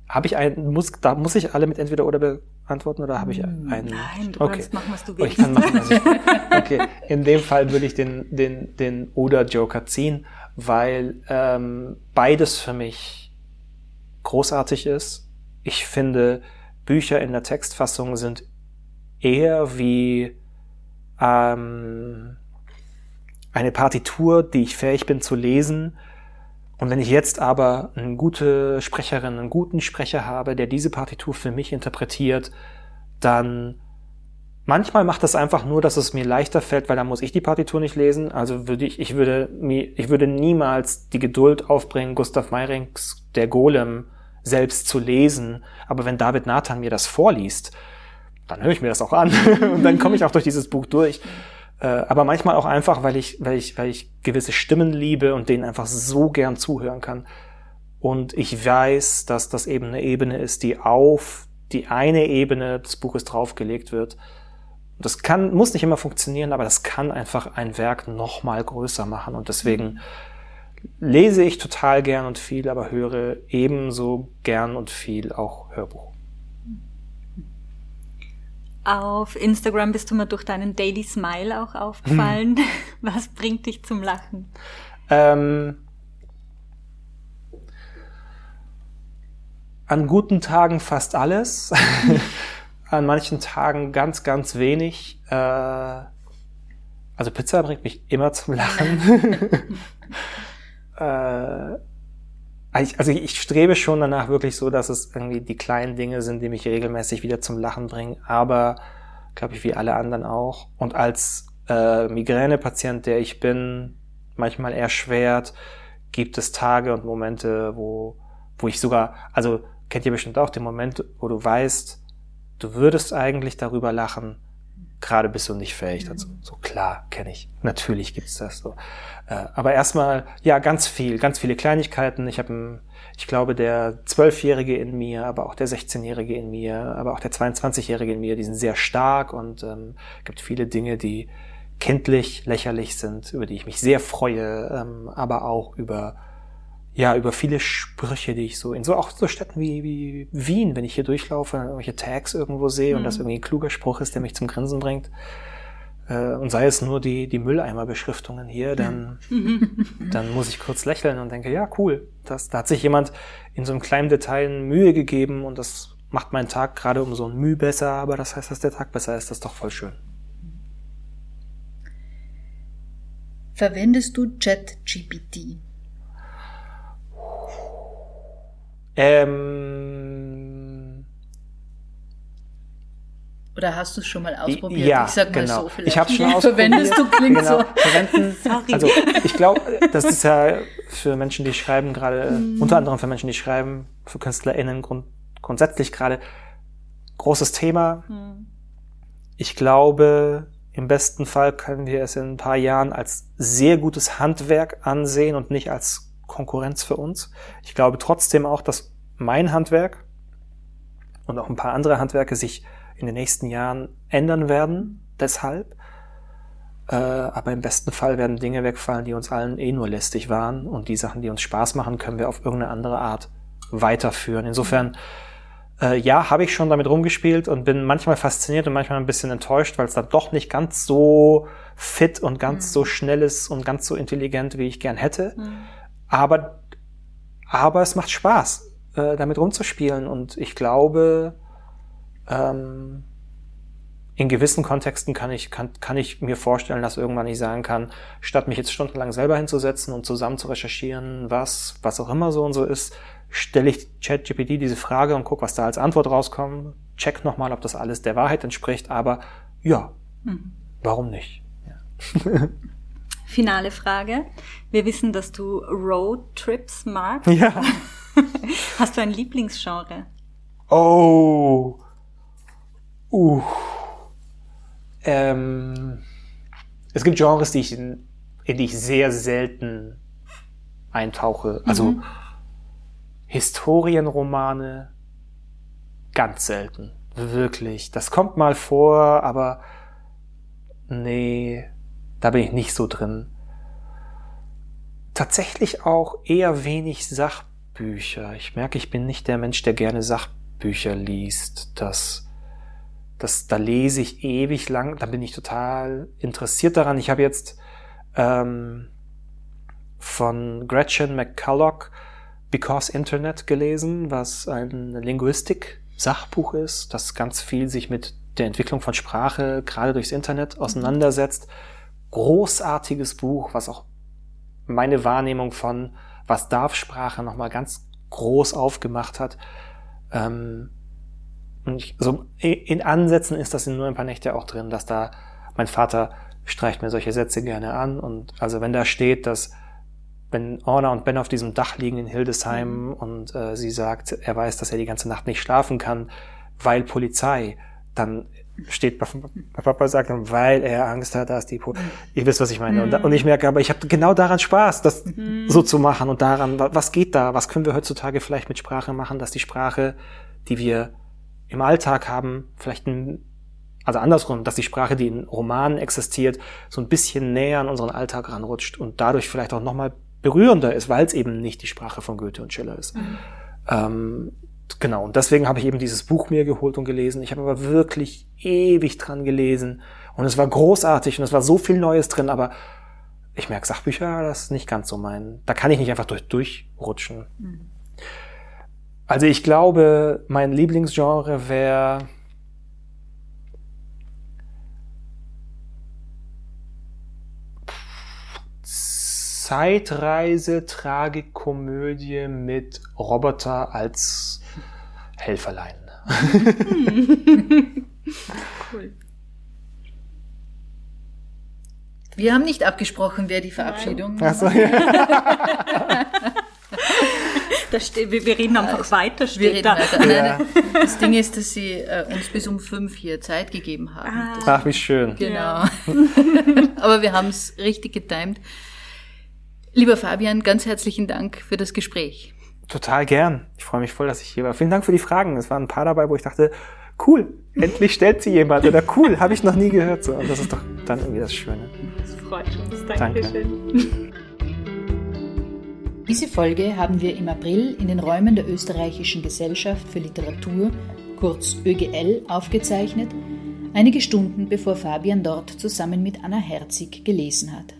habe ich ein, muss, da muss ich alle mit entweder oder beantworten oder habe ich hm, einen? Nein, du okay. kannst machen, was du willst. Oh, ich kann machen, was ich Okay, in dem Fall würde ich den, den, den oder Joker ziehen, weil ähm, beides für mich großartig ist. Ich finde, Bücher in der Textfassung sind eher wie ähm, eine Partitur, die ich fähig bin zu lesen. Und wenn ich jetzt aber eine gute Sprecherin, einen guten Sprecher habe, der diese Partitur für mich interpretiert, dann manchmal macht das einfach nur, dass es mir leichter fällt, weil dann muss ich die Partitur nicht lesen. Also würde ich, ich würde mir, ich würde niemals die Geduld aufbringen, Gustav Meyrings Der Golem selbst zu lesen. Aber wenn David Nathan mir das vorliest, dann höre ich mir das auch an und dann komme ich auch durch dieses Buch durch. Äh, aber manchmal auch einfach, weil ich, weil ich, weil ich gewisse Stimmen liebe und denen einfach so gern zuhören kann. Und ich weiß, dass das eben eine Ebene ist, die auf die eine Ebene des Buches draufgelegt wird. Das kann, muss nicht immer funktionieren, aber das kann einfach ein Werk noch mal größer machen. Und deswegen lese ich total gern und viel, aber höre ebenso gern und viel auch Hörbuch. Auf Instagram bist du mir durch deinen Daily Smile auch aufgefallen. Hm. Was bringt dich zum Lachen? Ähm, an guten Tagen fast alles. an manchen Tagen ganz, ganz wenig. Äh, also Pizza bringt mich immer zum Lachen. äh, also ich strebe schon danach wirklich so, dass es irgendwie die kleinen Dinge sind, die mich regelmäßig wieder zum Lachen bringen, aber glaube ich wie alle anderen auch. Und als äh, Migränepatient, der ich bin, manchmal erschwert, gibt es Tage und Momente, wo, wo ich sogar, also kennt ihr bestimmt auch den Moment, wo du weißt, du würdest eigentlich darüber lachen, gerade bist du nicht fähig dazu. Mhm. So klar, kenne ich. Natürlich gibt's das so. Äh, aber erstmal, ja, ganz viel, ganz viele Kleinigkeiten. Ich habe, ich glaube, der Zwölfjährige in mir, aber auch der 16-Jährige in mir, aber auch der 22-Jährige in mir, die sind sehr stark und ähm, gibt viele Dinge, die kindlich, lächerlich sind, über die ich mich sehr freue, ähm, aber auch über ja, über viele Sprüche, die ich so in so auch so Städten wie, wie Wien, wenn ich hier durchlaufe, irgendwelche Tags irgendwo sehe mhm. und das mhm. irgendwie ein kluger Spruch ist, der mich zum Grinsen bringt. Äh, und sei es nur die, die Mülleimerbeschriftungen hier, dann, dann muss ich kurz lächeln und denke, ja, cool. Das, da hat sich jemand in so einem kleinen Detail Mühe gegeben und das macht meinen Tag gerade um so ein Mühe besser, aber das heißt, dass der Tag besser ist, das ist doch voll schön. Verwendest du ChatGPT? Ähm, Oder hast du es schon mal ausprobiert? Ja, ich sag mal genau. so vielleicht. Ich habe schon ausprobiert. Verwendest du klingt genau. so. Verwenden. Sorry. Also ich glaube, das ist ja für Menschen, die schreiben gerade, mm. unter anderem für Menschen, die schreiben, für KünstlerInnen grund, grundsätzlich gerade großes Thema. Mm. Ich glaube, im besten Fall können wir es in ein paar Jahren als sehr gutes Handwerk ansehen und nicht als Konkurrenz für uns. Ich glaube trotzdem auch, dass mein Handwerk und auch ein paar andere Handwerke sich in den nächsten Jahren ändern werden, deshalb. Äh, aber im besten Fall werden Dinge wegfallen, die uns allen eh nur lästig waren. Und die Sachen, die uns Spaß machen, können wir auf irgendeine andere Art weiterführen. Insofern, äh, ja, habe ich schon damit rumgespielt und bin manchmal fasziniert und manchmal ein bisschen enttäuscht, weil es dann doch nicht ganz so fit und ganz mhm. so schnell ist und ganz so intelligent, wie ich gern hätte. Mhm. Aber, aber es macht Spaß, äh, damit rumzuspielen. Und ich glaube, ähm, in gewissen Kontexten kann ich, kann, kann ich mir vorstellen, dass irgendwann ich sagen kann, statt mich jetzt stundenlang selber hinzusetzen und zusammen zu recherchieren, was, was auch immer so und so ist, stelle ich ChatGPT diese Frage und gucke, was da als Antwort rauskommt. check nochmal, ob das alles der Wahrheit entspricht, aber ja, mhm. warum nicht? Ja. Finale Frage. Wir wissen, dass du Roadtrips magst. Ja. Hast du ein Lieblingsgenre? Oh. Uh. Ähm. Es gibt Genres, die ich in, in die ich sehr selten eintauche. Also mhm. Historienromane ganz selten. Wirklich. Das kommt mal vor, aber nee, da bin ich nicht so drin. Tatsächlich auch eher wenig Sachbücher. Ich merke, ich bin nicht der Mensch, der gerne Sachbücher liest. Das, das, da lese ich ewig lang, da bin ich total interessiert daran. Ich habe jetzt ähm, von Gretchen McCulloch Because Internet gelesen, was ein Linguistik-Sachbuch ist, das ganz viel sich mit der Entwicklung von Sprache gerade durchs Internet auseinandersetzt. Großartiges Buch, was auch meine Wahrnehmung von was darf Sprache nochmal ganz groß aufgemacht hat. Ähm, und ich, so in Ansätzen ist das in nur ein paar Nächte auch drin, dass da mein Vater streicht mir solche Sätze gerne an und also wenn da steht, dass wenn Orna und Ben auf diesem Dach liegen in Hildesheim mhm. und äh, sie sagt, er weiß, dass er die ganze Nacht nicht schlafen kann, weil Polizei, dann steht Papa sagt weil er Angst hat, dass die, po ihr wisst, was ich meine. Mhm. Und, und, ich merke, aber ich habe genau daran Spaß, das mhm. so zu machen und daran, was geht da, was können wir heutzutage vielleicht mit Sprache machen, dass die Sprache, die wir im Alltag haben, vielleicht ein also andersrum, dass die Sprache, die in Romanen existiert, so ein bisschen näher an unseren Alltag ranrutscht und dadurch vielleicht auch nochmal berührender ist, weil es eben nicht die Sprache von Goethe und Schiller ist. Mhm. Ähm, genau, und deswegen habe ich eben dieses Buch mir geholt und gelesen. Ich habe aber wirklich ewig dran gelesen und es war großartig und es war so viel Neues drin, aber ich merke, Sachbücher, das ist nicht ganz so mein. Da kann ich nicht einfach durch, durchrutschen. Mhm. Also ich glaube, mein Lieblingsgenre wäre Zeitreise, Tragikomödie mit Roboter als Helferlein. cool. Wir haben nicht abgesprochen, wer die Verabschiedung. Ach so, ja. steht, wir, wir, reden einfach weiter. Steht wir reden da. weiter. Ja. Das Ding ist, dass sie äh, uns bis um fünf hier Zeit gegeben haben. Ah. Ach, wie schön. Genau. Ja. Aber wir haben es richtig getimt. Lieber Fabian, ganz herzlichen Dank für das Gespräch. Total gern. Ich freue mich voll, dass ich hier war. Vielen Dank für die Fragen. Es waren ein paar dabei, wo ich dachte, cool, endlich stellt sie jemand. Oder cool, habe ich noch nie gehört. So. Und das ist doch dann irgendwie das Schöne. Das freut uns. Dankeschön. Danke. Diese Folge haben wir im April in den Räumen der Österreichischen Gesellschaft für Literatur, kurz ÖGL, aufgezeichnet, einige Stunden bevor Fabian dort zusammen mit Anna Herzig gelesen hat.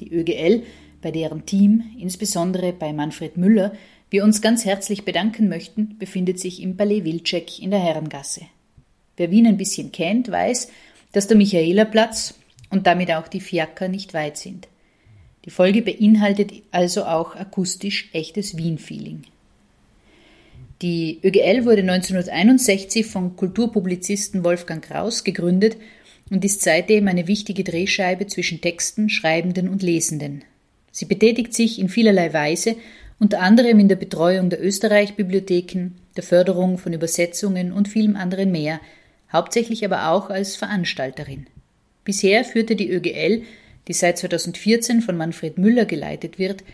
Die ÖGL bei deren Team, insbesondere bei Manfred Müller, wir uns ganz herzlich bedanken möchten, befindet sich im Palais Wilczek in der Herrengasse. Wer Wien ein bisschen kennt, weiß, dass der Michaelerplatz und damit auch die Fiaker nicht weit sind. Die Folge beinhaltet also auch akustisch echtes Wien-Feeling. Die ÖGL wurde 1961 vom Kulturpublizisten Wolfgang Kraus gegründet und ist seitdem eine wichtige Drehscheibe zwischen Texten, Schreibenden und Lesenden. Sie betätigt sich in vielerlei Weise, unter anderem in der Betreuung der Österreich-Bibliotheken, der Förderung von Übersetzungen und vielem anderen mehr, hauptsächlich aber auch als Veranstalterin. Bisher führte die ÖGL, die seit 2014 von Manfred Müller geleitet wird,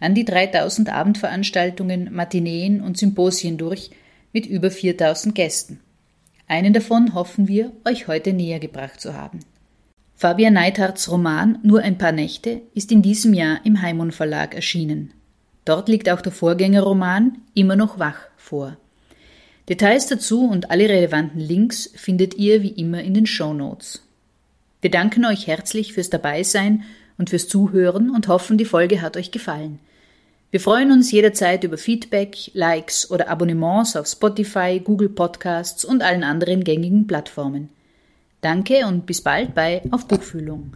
an die 3000 Abendveranstaltungen, Matineen und Symposien durch mit über 4000 Gästen. Einen davon hoffen wir, euch heute näher gebracht zu haben. Fabian Neithards Roman Nur ein paar Nächte ist in diesem Jahr im Heimon Verlag erschienen. Dort liegt auch der Vorgängerroman Immer noch wach vor. Details dazu und alle relevanten Links findet ihr wie immer in den Show Notes. Wir danken euch herzlich fürs Dabeisein und fürs Zuhören und hoffen, die Folge hat euch gefallen. Wir freuen uns jederzeit über Feedback, Likes oder Abonnements auf Spotify, Google Podcasts und allen anderen gängigen Plattformen. Danke und bis bald bei Auf Buchfühlung.